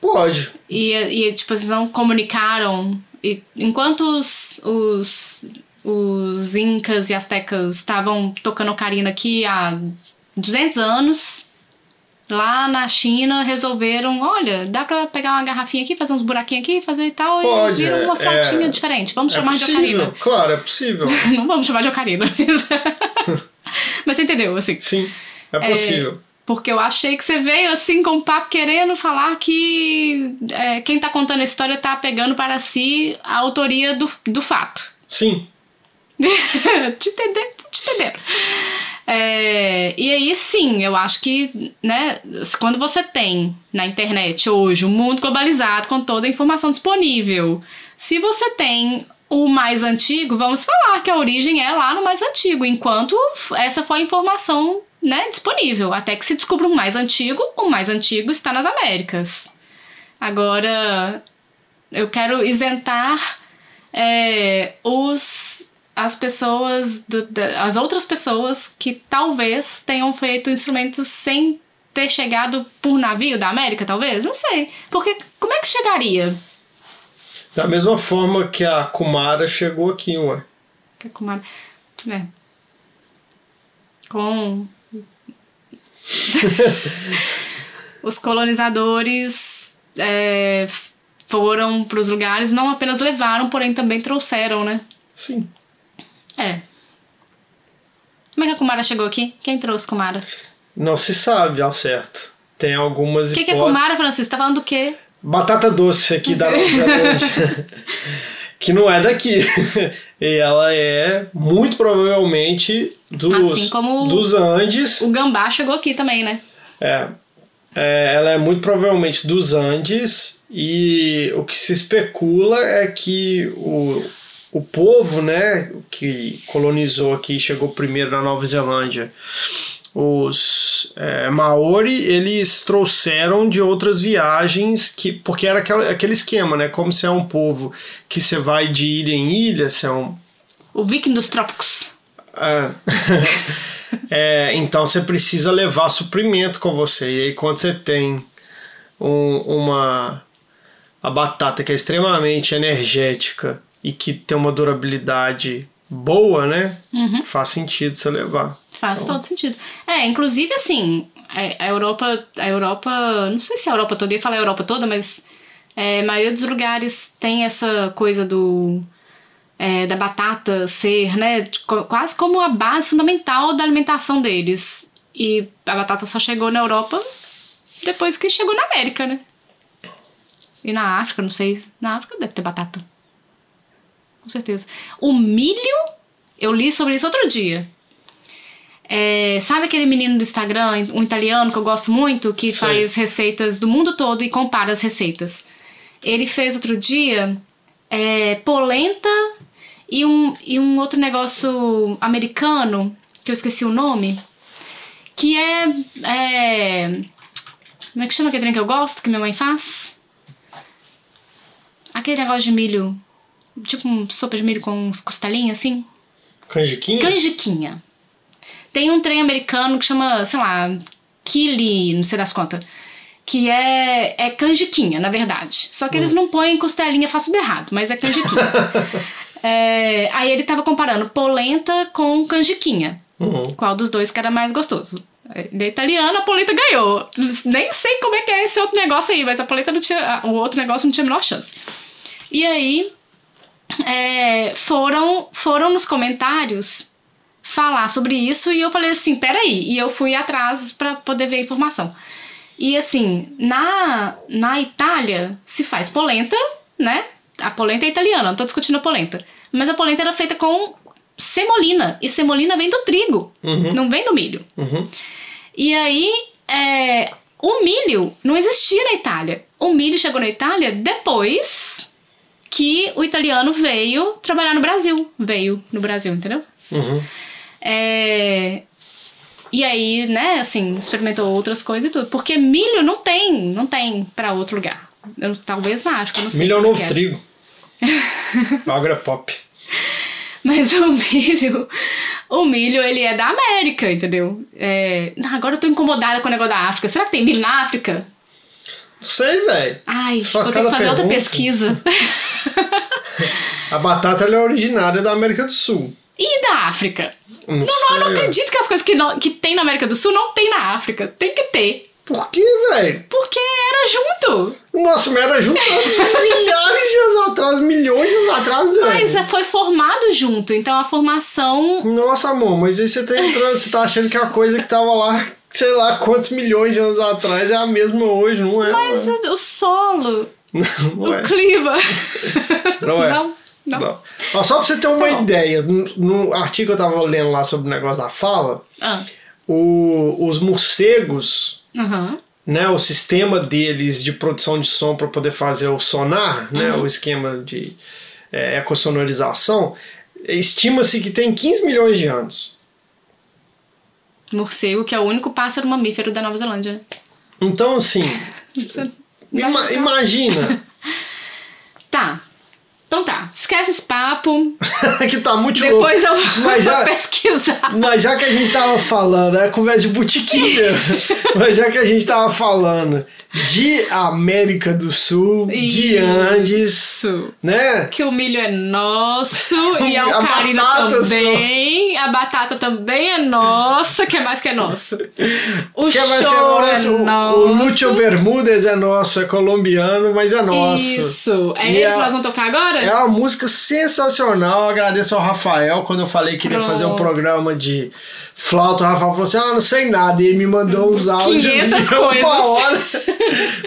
Speaker 3: Pode.
Speaker 2: E, e tipo, eles não comunicaram. E, enquanto os, os, os incas e astecas estavam tocando ocarina aqui há 200 anos, lá na China resolveram: olha, dá pra pegar uma garrafinha aqui, fazer uns buraquinhos aqui, fazer e tal,
Speaker 3: Pode,
Speaker 2: e vira
Speaker 3: é-
Speaker 2: uma flautinha
Speaker 3: é-
Speaker 2: diferente. Vamos
Speaker 3: É
Speaker 2: chamar de
Speaker 3: possível,
Speaker 2: ocarina.
Speaker 3: claro, é possível.
Speaker 2: Não vamos chamar de ocarina. Mas você entendeu, assim.
Speaker 3: Sim, é possível.
Speaker 2: Porque eu achei que você veio assim com um papo querendo falar que é, quem tá contando a história tá pegando para si a autoria do, do fato.
Speaker 3: Sim,
Speaker 2: te entender, te entender. É, e aí, sim, eu acho que, né, quando você tem na internet hoje um mundo globalizado com toda a informação disponível, se você tem o mais antigo, vamos falar que a origem é lá no mais antigo, enquanto essa foi a informação, né, disponível. Até que se descubra um mais antigo, o mais antigo está nas Américas. Agora, eu quero isentar é, os as pessoas do- da- as outras pessoas que talvez tenham feito instrumentos sem ter chegado por navio da América, talvez, não sei. Porque como é que chegaria?
Speaker 3: da mesma forma que a Kumara chegou aqui, ué.
Speaker 2: Que é com uma- né? Com os colonizadores é, foram para os lugares, não apenas levaram, porém também trouxeram, né?
Speaker 3: Sim.
Speaker 2: É. Como é que a Kumara chegou aqui? Quem trouxe Kumara?
Speaker 3: Não se sabe ao certo. Tem algumas
Speaker 2: O que, que é. Kumara, Francisco? Tá falando do quê?
Speaker 3: Batata doce aqui da Nova Zelândia. que não é daqui. e ela é muito provavelmente dos,
Speaker 2: Assim como-
Speaker 3: dos Andes.
Speaker 2: O gambá chegou aqui também, né?
Speaker 3: É, É, ela é muito provavelmente dos Andes e o que se especula é que o, o povo né, que colonizou aqui, chegou primeiro na Nova Zelândia, os é, Maori, eles trouxeram de outras viagens, que, porque era aquela, aquele esquema, né? Como se é um povo que você vai de ilha em ilha, se é um,
Speaker 2: O viking dos trópicos.
Speaker 3: é. É, então você precisa levar suprimento com você. E aí quando você tem um- uma a batata que é extremamente energética e que tem uma durabilidade boa, né? Faz sentido você levar.
Speaker 2: Faz todo sentido. É, inclusive assim, a a Europa, a Europa, não sei se a Europa toda, eu ia falar a Europa toda, mas é, a maioria dos lugares tem essa coisa do é, da batata ser, né, quase como a base fundamental da alimentação deles. E a batata só chegou na Europa depois que chegou na América, né? E na África, não sei, na África deve ter batata. Com certeza. O milho, eu li sobre isso outro dia. É, sabe aquele menino do Instagram, um italiano que eu gosto muito, que
Speaker 3: Sei.
Speaker 2: faz receitas do mundo todo e compara as receitas? Ele fez outro dia é, polenta e um, e um outro negócio americano, que eu esqueci o nome, que é, é. Como é que chama aquele trem que eu gosto, que minha mãe faz? Aquele negócio de milho. Tipo um sopa de milho com uns costelinhas assim.
Speaker 3: Canjiquinha?
Speaker 2: Canjiquinha. Tem um trem americano que chama, sei lá, Kili, não sei das contas. Que é, é canjiquinha, na verdade. Só que eles não põem costelinha, faço tudo errado, mas é canjiquinha. É, aí ele tava comparando polenta com canjiquinha.
Speaker 3: Uhum.
Speaker 2: Qual dos dois que era mais gostoso? Ele é italiano, a polenta ganhou. Nem sei como é que é esse outro negócio aí, mas a polenta não tinha. O outro negócio não tinha a menor chance. E aí é, foram, foram nos comentários falar sobre isso e eu falei assim, peraí. E eu fui atrás pra poder ver a informação. E assim, na, na Itália se faz polenta, né? A polenta é italiana, não tô discutindo a polenta. Mas a polenta era feita com semolina. E semolina vem do trigo, não vem do milho.
Speaker 3: Uhum.
Speaker 2: E aí, é, o milho não existia na Itália. O milho chegou na Itália depois que o italiano veio trabalhar no Brasil. Veio no Brasil, entendeu?
Speaker 3: Uhum.
Speaker 2: É, E aí, né, assim, experimentou outras coisas e tudo. Porque milho não tem, não tem pra outro lugar. Eu, talvez na África, não sei.
Speaker 3: Milho é o novo
Speaker 2: é.
Speaker 3: trigo. Agra pop.
Speaker 2: Mas o milho, o milho, ele é da América, entendeu? É, agora eu tô incomodada com o negócio da África. Será que tem milho na África?
Speaker 3: Não sei, velho.
Speaker 2: Ai, vou ter que fazer outra
Speaker 3: pergunta.
Speaker 2: pesquisa.
Speaker 3: A batata ela é originária da América do Sul.
Speaker 2: E da África?
Speaker 3: Não,
Speaker 2: Não, não, não acredito que as coisas que, não, que tem na América do Sul não tem na África. Tem que ter.
Speaker 3: Por que, velho?
Speaker 2: Porque era junto.
Speaker 3: Nossa, mas era junto milhares de anos atrás, milhões de anos atrás.
Speaker 2: Mas é, foi formado junto. Então a formação.
Speaker 3: Nossa, amor, mas aí você tá entrando, você tá achando que a coisa que tava lá, sei lá quantos milhões de anos atrás é a mesma hoje, não é?
Speaker 2: Mas o solo,
Speaker 3: não
Speaker 2: o
Speaker 3: é.
Speaker 2: clima.
Speaker 3: Não é.
Speaker 2: Não, não.
Speaker 3: Não. Ó, só pra você ter uma
Speaker 2: Tá
Speaker 3: ideia, no, no artigo que eu tava lendo lá sobre o negócio da fala,
Speaker 2: Ah,
Speaker 3: o- os morcegos,
Speaker 2: aham.
Speaker 3: né, o sistema deles de produção de som para poder fazer o sonar, né,
Speaker 2: Uhum.
Speaker 3: o esquema de é, ecossonorização, estima-se que tem 15 milhões de anos.
Speaker 2: Morcego, que é o único pássaro mamífero da Nova Zelândia, né?
Speaker 3: Então, assim,
Speaker 2: Você-
Speaker 3: ima- imagina
Speaker 2: Tá. Então tá. Esquece esse papo.
Speaker 3: que tá muito
Speaker 2: Depois eu
Speaker 3: Mas
Speaker 2: vou
Speaker 3: já-
Speaker 2: pesquisar.
Speaker 3: Mas já que a gente tava falando, é conversa de botiquinha, mas já que a gente tava falando de América do Sul, de
Speaker 2: Isso.
Speaker 3: Andes, né?
Speaker 2: Que o milho é nosso e a
Speaker 3: A
Speaker 2: ocarina
Speaker 3: batata
Speaker 2: também. A batata também é nossa. Que mais que é nosso? O
Speaker 3: Que é mais que é
Speaker 2: choro é
Speaker 3: nosso? O-
Speaker 2: nosso.
Speaker 3: O Lúcio Bermúdez é nosso, é colombiano, mas é nosso.
Speaker 2: Isso. É
Speaker 3: E
Speaker 2: ele
Speaker 3: a-
Speaker 2: que nós vamos tocar agora?
Speaker 3: É uma música sensacional. Eu agradeço ao Rafael quando eu falei que queria fazer um
Speaker 2: Pronto.
Speaker 3: programa de flauta. O Rafael falou assim: Ah, não sei nada. E ele me mandou uns áudios
Speaker 2: 500
Speaker 3: de uma hora.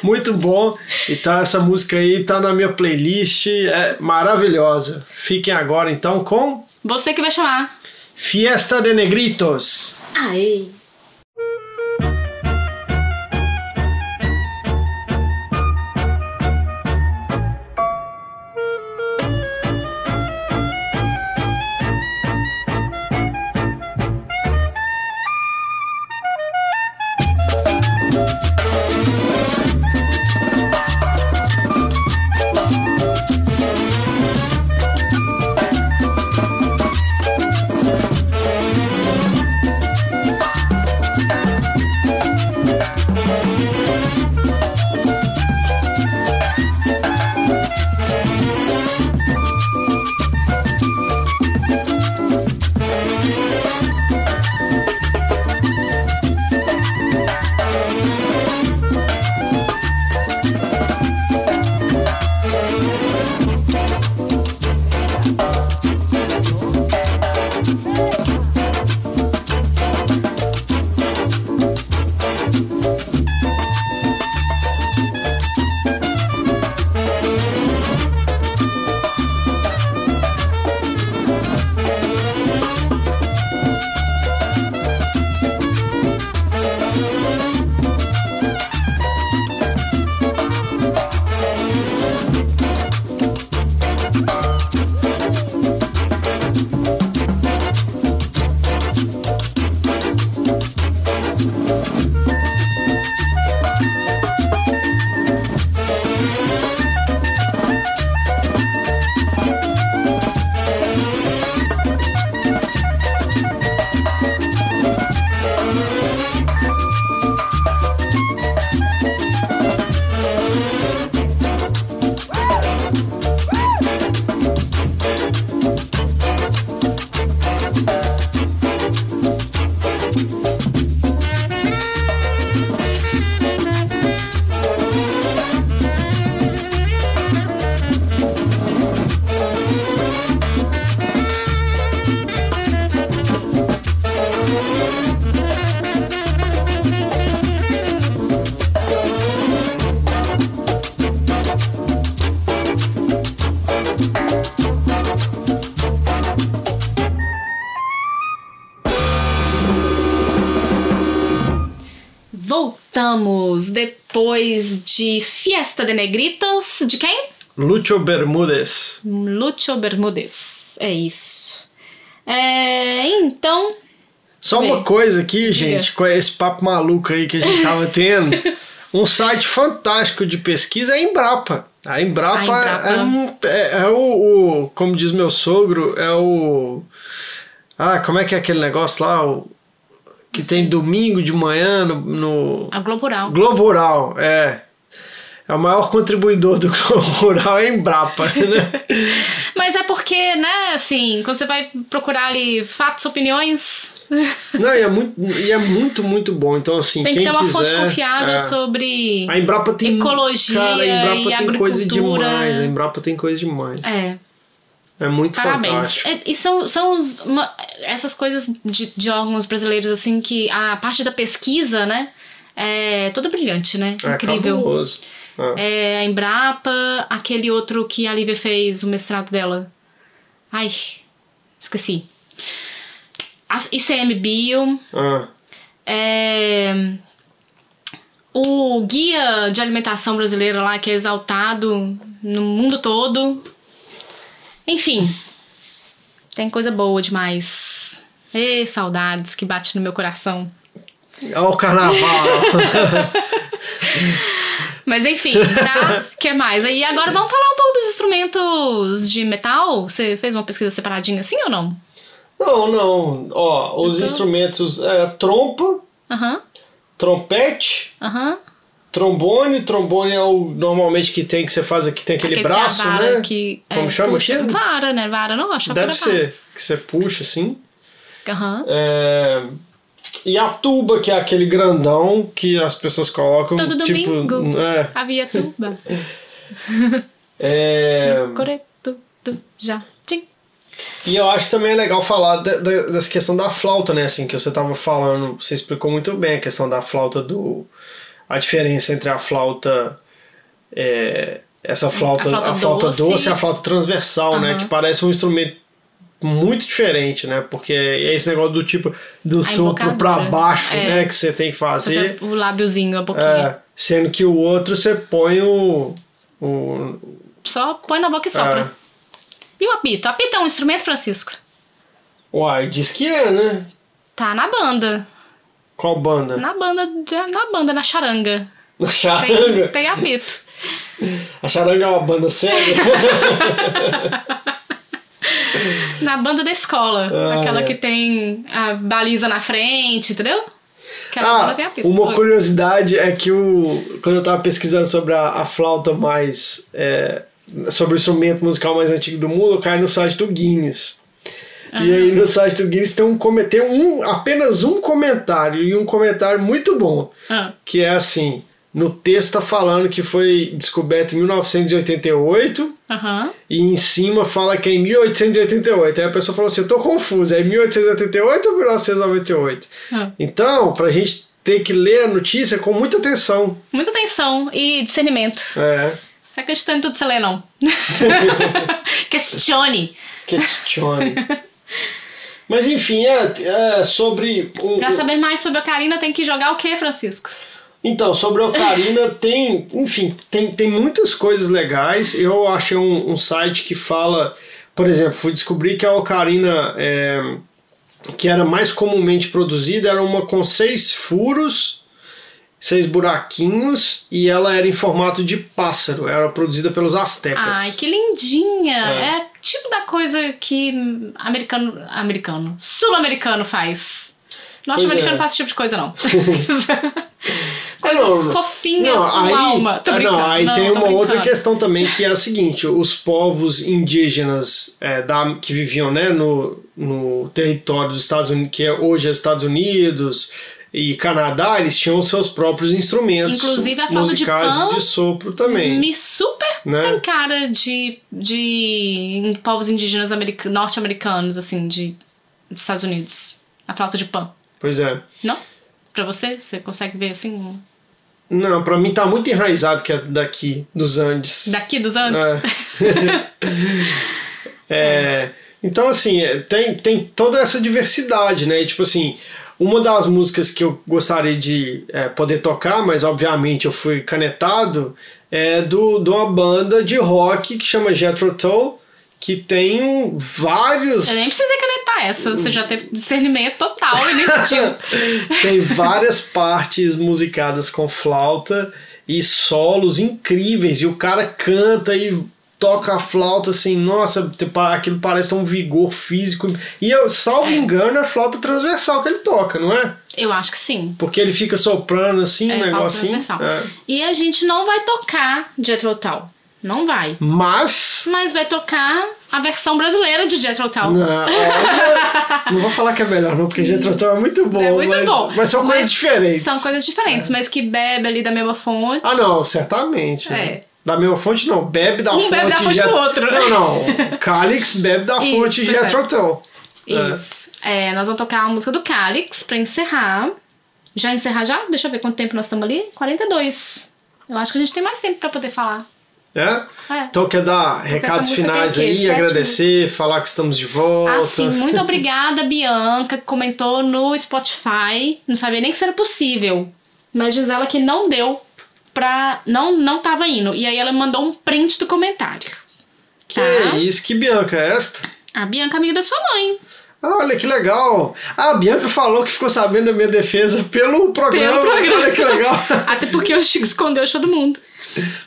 Speaker 3: Muito bom. Então, essa música aí tá na minha playlist. É maravilhosa. Fiquem agora então com
Speaker 2: Você que vai chamar.
Speaker 3: Fiesta de Negritos.
Speaker 2: Aê. Voltamos depois de Fiesta de Negritos. De quem?
Speaker 3: Lucho Bermúdez.
Speaker 2: Lucho Bermúdez. É isso. É, então,
Speaker 3: Só uma coisa aqui,
Speaker 2: diga.
Speaker 3: gente, com esse papo maluco aí que a gente tava tendo. um site fantástico de pesquisa é a Embrapa. A Embrapa,
Speaker 2: A Embrapa.
Speaker 3: É, um- é- é o, o- como diz meu sogro, é o. Ah, como é que é aquele negócio lá? O, que tem domingo de manhã no, no
Speaker 2: a Globo Rural.
Speaker 3: Globo Rural, é. É o maior contribuidor do Globo Rural é a Embrapa, né?
Speaker 2: Mas é porque, né, assim, quando você vai procurar ali fatos, opiniões,
Speaker 3: Não, e é muito, e é muito, muito bom. Então, assim,
Speaker 2: tem que ter uma
Speaker 3: quiser,
Speaker 2: fonte confiável
Speaker 3: é.
Speaker 2: sobre.
Speaker 3: A Embrapa tem
Speaker 2: Ecologia
Speaker 3: cara, a Embrapa
Speaker 2: e
Speaker 3: tem coisa
Speaker 2: agricultura.
Speaker 3: demais. A Embrapa tem coisa demais. É,
Speaker 2: É,
Speaker 3: muito
Speaker 2: parabéns.
Speaker 3: fantástico.
Speaker 2: É, e são, são os- uma- essas coisas de, de órgãos brasileiros, assim, que a parte da pesquisa, né, é toda brilhante, né?
Speaker 3: É
Speaker 2: Incrível.
Speaker 3: cabuloso. É.
Speaker 2: É, a Embrapa, aquele outro que a Lívia fez o mestrado dela. Ai, esqueci. A ICMBio,
Speaker 3: Ah,
Speaker 2: é, o guia de alimentação brasileira lá, que é exaltado no mundo todo. Enfim, tem coisa boa demais. Ê, saudades que bate no meu coração.
Speaker 3: Olha o carnaval.
Speaker 2: Mas enfim, tá? que mais? E agora vamos falar um pouco dos instrumentos de metal? Você fez uma pesquisa separadinha assim ou não?
Speaker 3: não, não. Ó, os
Speaker 2: Então-
Speaker 3: instrumentos é trompa,
Speaker 2: Aham,
Speaker 3: trompete,
Speaker 2: aham.
Speaker 3: Trombone. Trombone é o normalmente que tem que você faz aqui, tem aquele,
Speaker 2: Aquele é
Speaker 3: braço,
Speaker 2: vara
Speaker 3: né?
Speaker 2: Que,
Speaker 3: Como
Speaker 2: é,
Speaker 3: chama
Speaker 2: puxa. Vara, né? Vara, não, acho que
Speaker 3: Deve
Speaker 2: vara.
Speaker 3: ser que você puxa assim.
Speaker 2: Aham.
Speaker 3: É, E a tuba, que é aquele grandão que as pessoas colocam.
Speaker 2: Todo
Speaker 3: tipo,
Speaker 2: domingo.
Speaker 3: É,
Speaker 2: Havia tuba.
Speaker 3: é,
Speaker 2: Coreto, tu, já. Tchim.
Speaker 3: E eu acho que também é legal falar da- da- dessa questão da flauta, né? Assim, que você tava falando, você explicou muito bem a questão da flauta do. A diferença entre a flauta. é, essa flauta,
Speaker 2: A flauta
Speaker 3: a flauta
Speaker 2: doce.
Speaker 3: doce e a flauta transversal, né? Que parece um instrumento muito diferente, né? Porque é esse negócio do tipo do sopro pra baixo,
Speaker 2: É.
Speaker 3: né? Que você tem que fazer.
Speaker 2: Fazer o lábiozinho, a boquinha.
Speaker 3: É, sendo que o outro você põe o. o
Speaker 2: Só põe na boca e sopra.
Speaker 3: é,
Speaker 2: E o apito? O apito é um instrumento, Francisco?
Speaker 3: uai, diz que é, né?
Speaker 2: Tá na banda.
Speaker 3: Qual banda?
Speaker 2: Na banda, na banda, na charanga.
Speaker 3: Na
Speaker 2: Tem,
Speaker 3: charanga.
Speaker 2: tem apito.
Speaker 3: A charanga é uma banda séria.
Speaker 2: Na banda da escola.
Speaker 3: Ah,
Speaker 2: aquela
Speaker 3: é.
Speaker 2: que tem a baliza na frente, entendeu? Aquela banda
Speaker 3: Ah,
Speaker 2: tem apito.
Speaker 3: uma curiosidade é que o, quando eu tava pesquisando sobre a, a flauta mais. é, sobre o instrumento musical mais antigo do mundo, eu caí no site do Guinness. E aí no site do Guinness tem, um, tem um, apenas um comentário, e um comentário muito bom,
Speaker 2: Ah,
Speaker 3: que é assim: no texto tá falando que foi descoberto em 1988.
Speaker 2: Aham.
Speaker 3: E em cima fala que é em 1888. Aí a pessoa falou assim: eu tô confuso, é 1888 ou 1998?
Speaker 2: Ah.
Speaker 3: Então, pra gente ter que ler a notícia com muita atenção.
Speaker 2: Muita atenção e discernimento.
Speaker 3: É,
Speaker 2: Você acredita em tudo que você lê, não. Questione.
Speaker 3: questione. Mas enfim, é, é sobre. um-
Speaker 2: Pra saber mais sobre a Karina, tem que jogar o quê, Francisco?
Speaker 3: Então, sobre a Ocarina, tem, enfim, tem, tem muitas coisas legais. Eu achei um, um site que fala, por exemplo, fui descobrir que a Ocarina é, que era mais comumente produzida era uma com seis furos, seis buraquinhos, e ela era em formato de pássaro. Era produzida pelos astecas.
Speaker 2: Ai, que lindinha!
Speaker 3: É.
Speaker 2: É. tipo da coisa que americano. americano. sul-americano faz. Norte-americano
Speaker 3: é.
Speaker 2: faz esse tipo de coisa, não. Coisas
Speaker 3: não,
Speaker 2: fofinhas
Speaker 3: Não,
Speaker 2: com
Speaker 3: aí,
Speaker 2: alma. Tô brincando.
Speaker 3: não, aí
Speaker 2: Não,
Speaker 3: tem uma outra questão também que é a seguinte: os povos indígenas é, da, que viviam né, no, no território dos Estados Unidos, que é hoje é Estados Unidos e Canadá, eles tinham seus próprios instrumentos
Speaker 2: Inclusive, a flauta de pan
Speaker 3: de sopro também.
Speaker 2: Me super
Speaker 3: Né?
Speaker 2: tem cara de, de povos indígenas america- norte-americanos, assim, de, dos Estados Unidos. A flauta de pan.
Speaker 3: Pois é.
Speaker 2: Não? Pra você? Você consegue ver assim?
Speaker 3: Não, pra mim tá muito enraizado que é daqui, dos Andes.
Speaker 2: Daqui dos Andes?
Speaker 3: É. É, então, assim, é, tem, tem toda essa diversidade, né? E, tipo assim, Uma das músicas que eu gostaria de é, poder tocar, mas obviamente eu fui canetado, é do, de uma banda de rock que chama Jethro Tull, que tem vários...
Speaker 2: Eu nem precisei canetar essa, você já teve discernimento total e
Speaker 3: tem várias partes musicadas com flauta e solos incríveis, e o cara canta e toca a flauta assim, nossa, tipo, aquilo parece um vigor físico. E eu, salvo
Speaker 2: É.
Speaker 3: engano, é flauta transversal que ele toca, não é?
Speaker 2: Eu acho que sim.
Speaker 3: Porque ele fica soprando assim,
Speaker 2: É,
Speaker 3: um negocinho.
Speaker 2: transversal.
Speaker 3: É.
Speaker 2: E a gente não vai tocar Jethro Tull. Não vai.
Speaker 3: Mas.
Speaker 2: Mas vai tocar a versão brasileira de Jethro Tull.
Speaker 3: Não, ó, não vou falar que é melhor, não, porque Jethro Tull é muito bom.
Speaker 2: É muito
Speaker 3: mas,
Speaker 2: bom.
Speaker 3: Mas são coisas
Speaker 2: Mas
Speaker 3: diferentes.
Speaker 2: São coisas diferentes, mas que bebe ali da mesma fonte.
Speaker 3: Ah, não, certamente. né?
Speaker 2: É.
Speaker 3: Da mesma fonte, não. Bebe da
Speaker 2: Um
Speaker 3: fonte.
Speaker 2: bebe da fonte do outro.
Speaker 3: Não, não. Calix bebe da
Speaker 2: Isso,
Speaker 3: fonte de
Speaker 2: pois é.
Speaker 3: Jethro Tull.
Speaker 2: Isso. É, nós vamos tocar a música do Calix pra encerrar. Já encerrar já? Deixa eu ver quanto tempo nós estamos ali. 42. Eu acho que a gente tem mais tempo pra poder falar.
Speaker 3: É?
Speaker 2: É.
Speaker 3: Então quer dar recados finais
Speaker 2: o quê?
Speaker 3: aí, agradecer, falar que estamos de volta.
Speaker 2: Ah, sim, muito obrigada, Bianca, que comentou no Spotify. Não sabia nem que isso era possível. Mas diz ela que não deu pra. Não, não tava indo. E aí ela mandou um print do comentário.
Speaker 3: Que
Speaker 2: Tá.
Speaker 3: isso, que Bianca é esta?
Speaker 2: A Bianca, amiga da sua mãe.
Speaker 3: Olha que legal. Ah, a Bianca falou que ficou sabendo da minha defesa pelo programa.
Speaker 2: Pelo programa.
Speaker 3: Olha que legal.
Speaker 2: Até porque o Chico escondeu de todo mundo.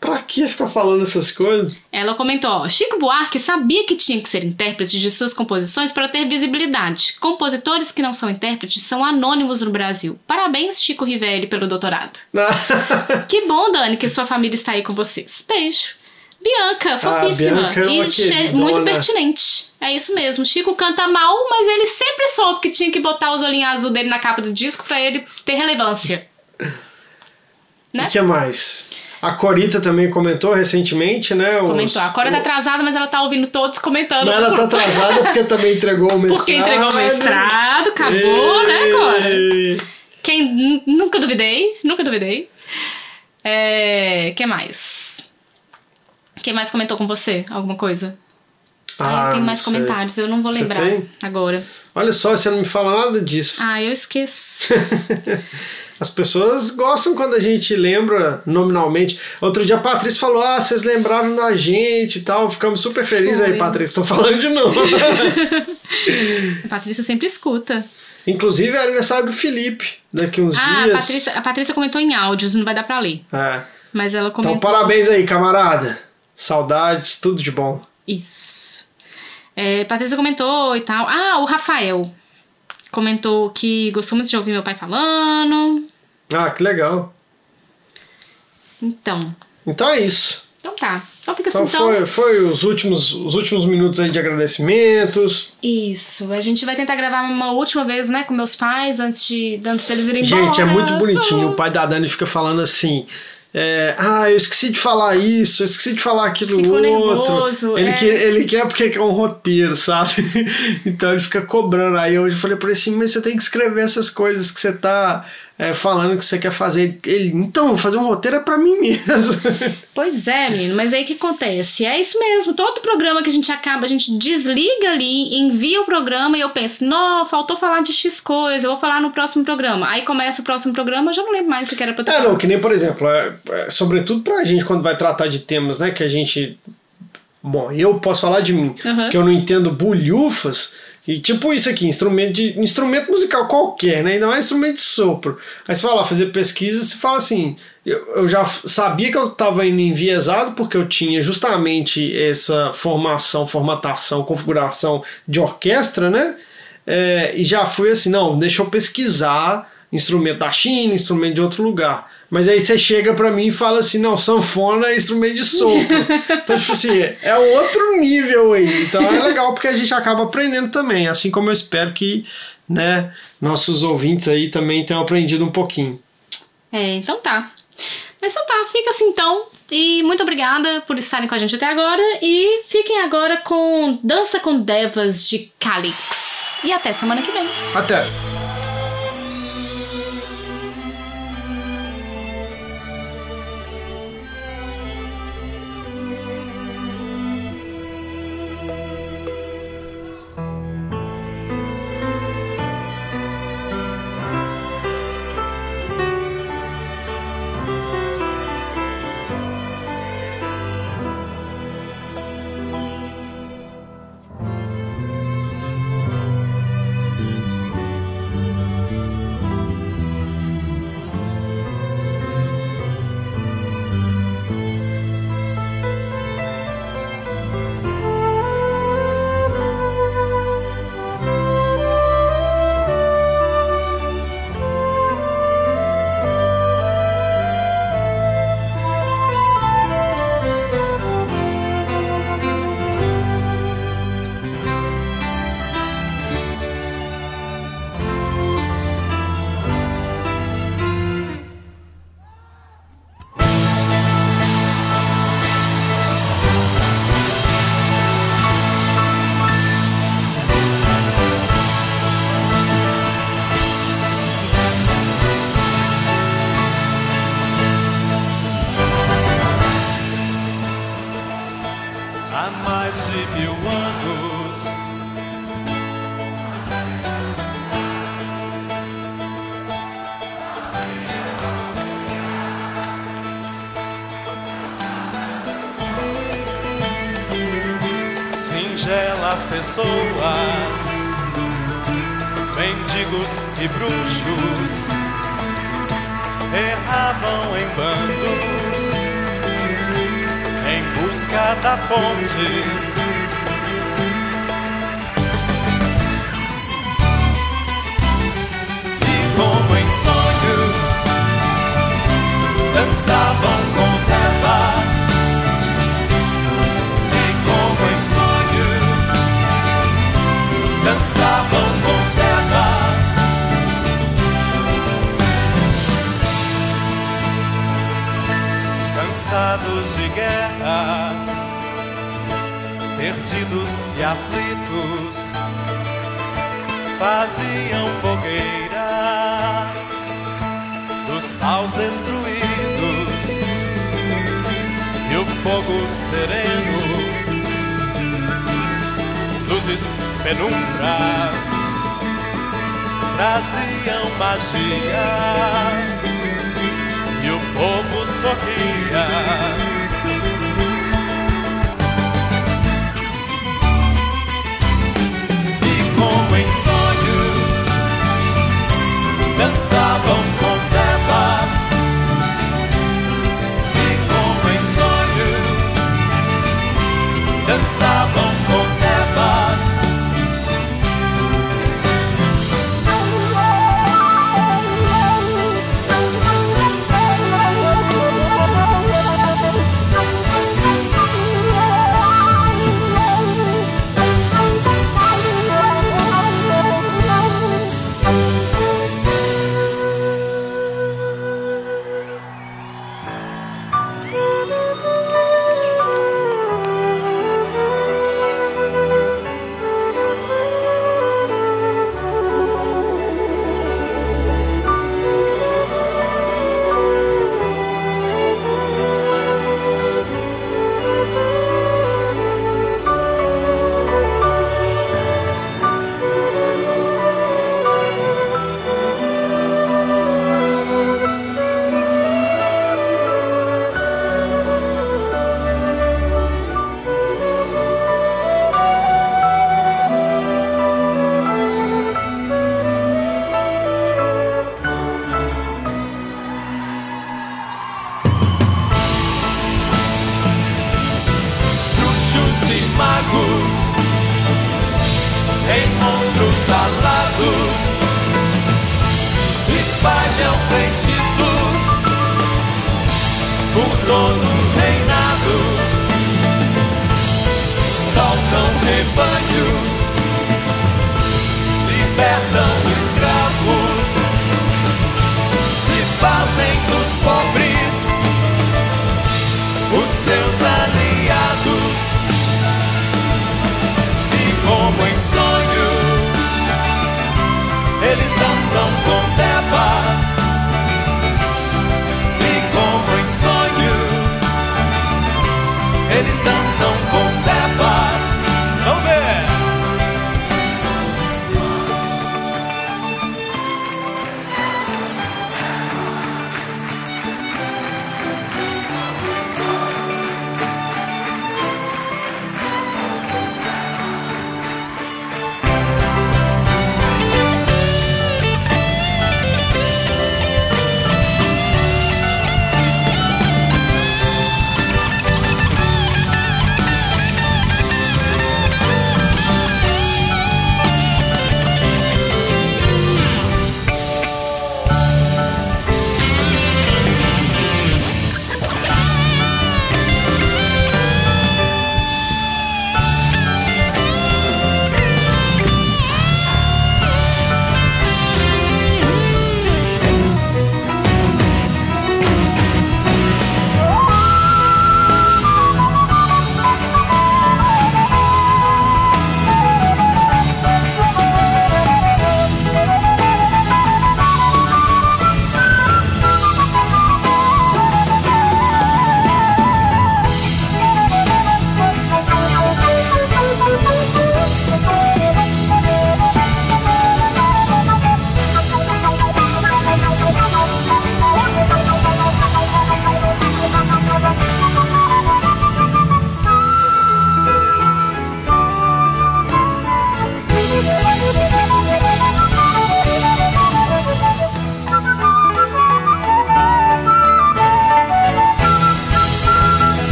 Speaker 3: Pra que ficar falando essas coisas?
Speaker 2: Ela comentou: ó, Chico Buarque sabia que tinha que ser intérprete de suas composições para ter visibilidade. Compositores que não são intérpretes são anônimos no Brasil. Parabéns, Chico Rivelli, pelo doutorado. Que bom, Dani, que sua família está aí com vocês. Beijo. Bianca, fofíssima.
Speaker 3: Bianca é uma
Speaker 2: e
Speaker 3: queridona.
Speaker 2: muito pertinente. É isso mesmo. Chico canta mal, mas ele sempre soube que tinha que botar os olhinhos azul dele na capa do disco para ele ter relevância. Né?
Speaker 3: E que mais? A Corita também comentou recentemente, né? os-
Speaker 2: Comentou. A Cora tá atrasada, mas ela tá ouvindo todos comentando.
Speaker 3: Mas ela tá atrasada porque também entregou o mestrado.
Speaker 2: Porque entregou o mestrado, acabou, né, Cora? Quem nunca duvidei, nunca duvidei. É, que mais? Quem mais comentou com você alguma coisa? Ah, eu tenho mais
Speaker 3: sei.
Speaker 2: comentários, eu não vou lembrar agora.
Speaker 3: Olha só, você não me fala nada disso.
Speaker 2: Ah, eu esqueço.
Speaker 3: As pessoas gostam quando a gente lembra nominalmente. Outro dia a Patrícia falou: Ah, vocês lembraram da gente e tal. Ficamos super felizes aí. Patrícia. Tô falando de novo.
Speaker 2: A Patrícia sempre escuta.
Speaker 3: Inclusive é aniversário do Felipe, daqui uns
Speaker 2: Ah, a
Speaker 3: dias.
Speaker 2: Patrícia, a Patrícia comentou em áudios, não vai dar pra ler.
Speaker 3: É.
Speaker 2: Mas ela comentou.
Speaker 3: Então, parabéns aí, camarada. Saudades, tudo de bom.
Speaker 2: Isso. É, Patrícia comentou e tal. Ah, o Rafael comentou que gostou muito de ouvir meu pai falando.
Speaker 3: Ah, que legal.
Speaker 2: Então,
Speaker 3: Então é isso.
Speaker 2: então tá. Então fica assim,
Speaker 3: Então
Speaker 2: então.
Speaker 3: foi, foi os, últimos, os últimos minutos aí de agradecimentos.
Speaker 2: Isso. A gente vai tentar gravar uma última vez, né, com meus pais antes de antes deles irem embora.
Speaker 3: Gente, é muito bonitinho. O pai da Dani fica falando assim. É, ah, eu esqueci de falar isso, eu esqueci de falar aquilo
Speaker 2: Ficou
Speaker 3: outro.
Speaker 2: nervoso,
Speaker 3: ele,
Speaker 2: é.
Speaker 3: quer, ele quer porque quer um roteiro, sabe? então ele fica cobrando. Aí hoje eu falei pra ele assim: mas você tem que escrever essas coisas que você tá é, falando que você quer fazer. Ele, então, fazer um roteiro é pra mim mesmo.
Speaker 2: Pois é, menino, mas aí o que acontece? É isso mesmo. Todo programa que a gente acaba, a gente desliga ali, envia o programa e eu penso, não, faltou falar de X coisa, eu vou falar no próximo programa. Aí começa o próximo programa, eu já não lembro mais o que era pra eu ter
Speaker 3: É, não, que nem, por exemplo, é, é, sobretudo pra gente quando vai tratar de temas, né, que a gente. Bom, eu posso falar de mim,
Speaker 2: Uhum.
Speaker 3: que eu não entendo bulhufas, e tipo isso aqui, instrumento, de, instrumento musical qualquer, né, ainda mais instrumento de sopro. Aí você vai lá fazer pesquisa, você fala assim, eu, eu já sabia que eu estava indo enviesado porque eu tinha justamente essa formação, formatação, configuração de orquestra, né, é, e já fui assim, não, deixa eu pesquisar instrumento da China, instrumento de outro lugar. Mas aí você chega pra mim e fala assim, não, sanfona é instrumento de sopro. então, tipo assim, é outro nível aí. Então é legal porque a gente acaba aprendendo também, assim como eu espero que, né, nossos ouvintes aí também tenham aprendido um pouquinho.
Speaker 2: É, então tá. Mas então tá, fica assim então. E muito obrigada por estarem com a gente até agora. E fiquem agora com Dança com Devas de Calix. E até semana que vem.
Speaker 3: Até!
Speaker 6: perdidos e aflitos. Faziam fogueiras dos paus destruídos. E o fogo sereno luzes penumbra traziam magia e o povo sorria.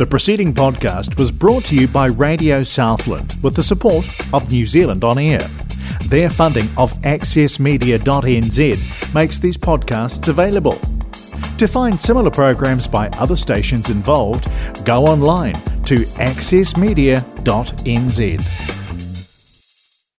Speaker 1: The preceding podcast was brought to you by Radio Southland with the support of New Zealand On Air. Their funding of accessmedia.nz makes these podcasts available. To find similar programs by other stations involved, go online to accessmedia.nz.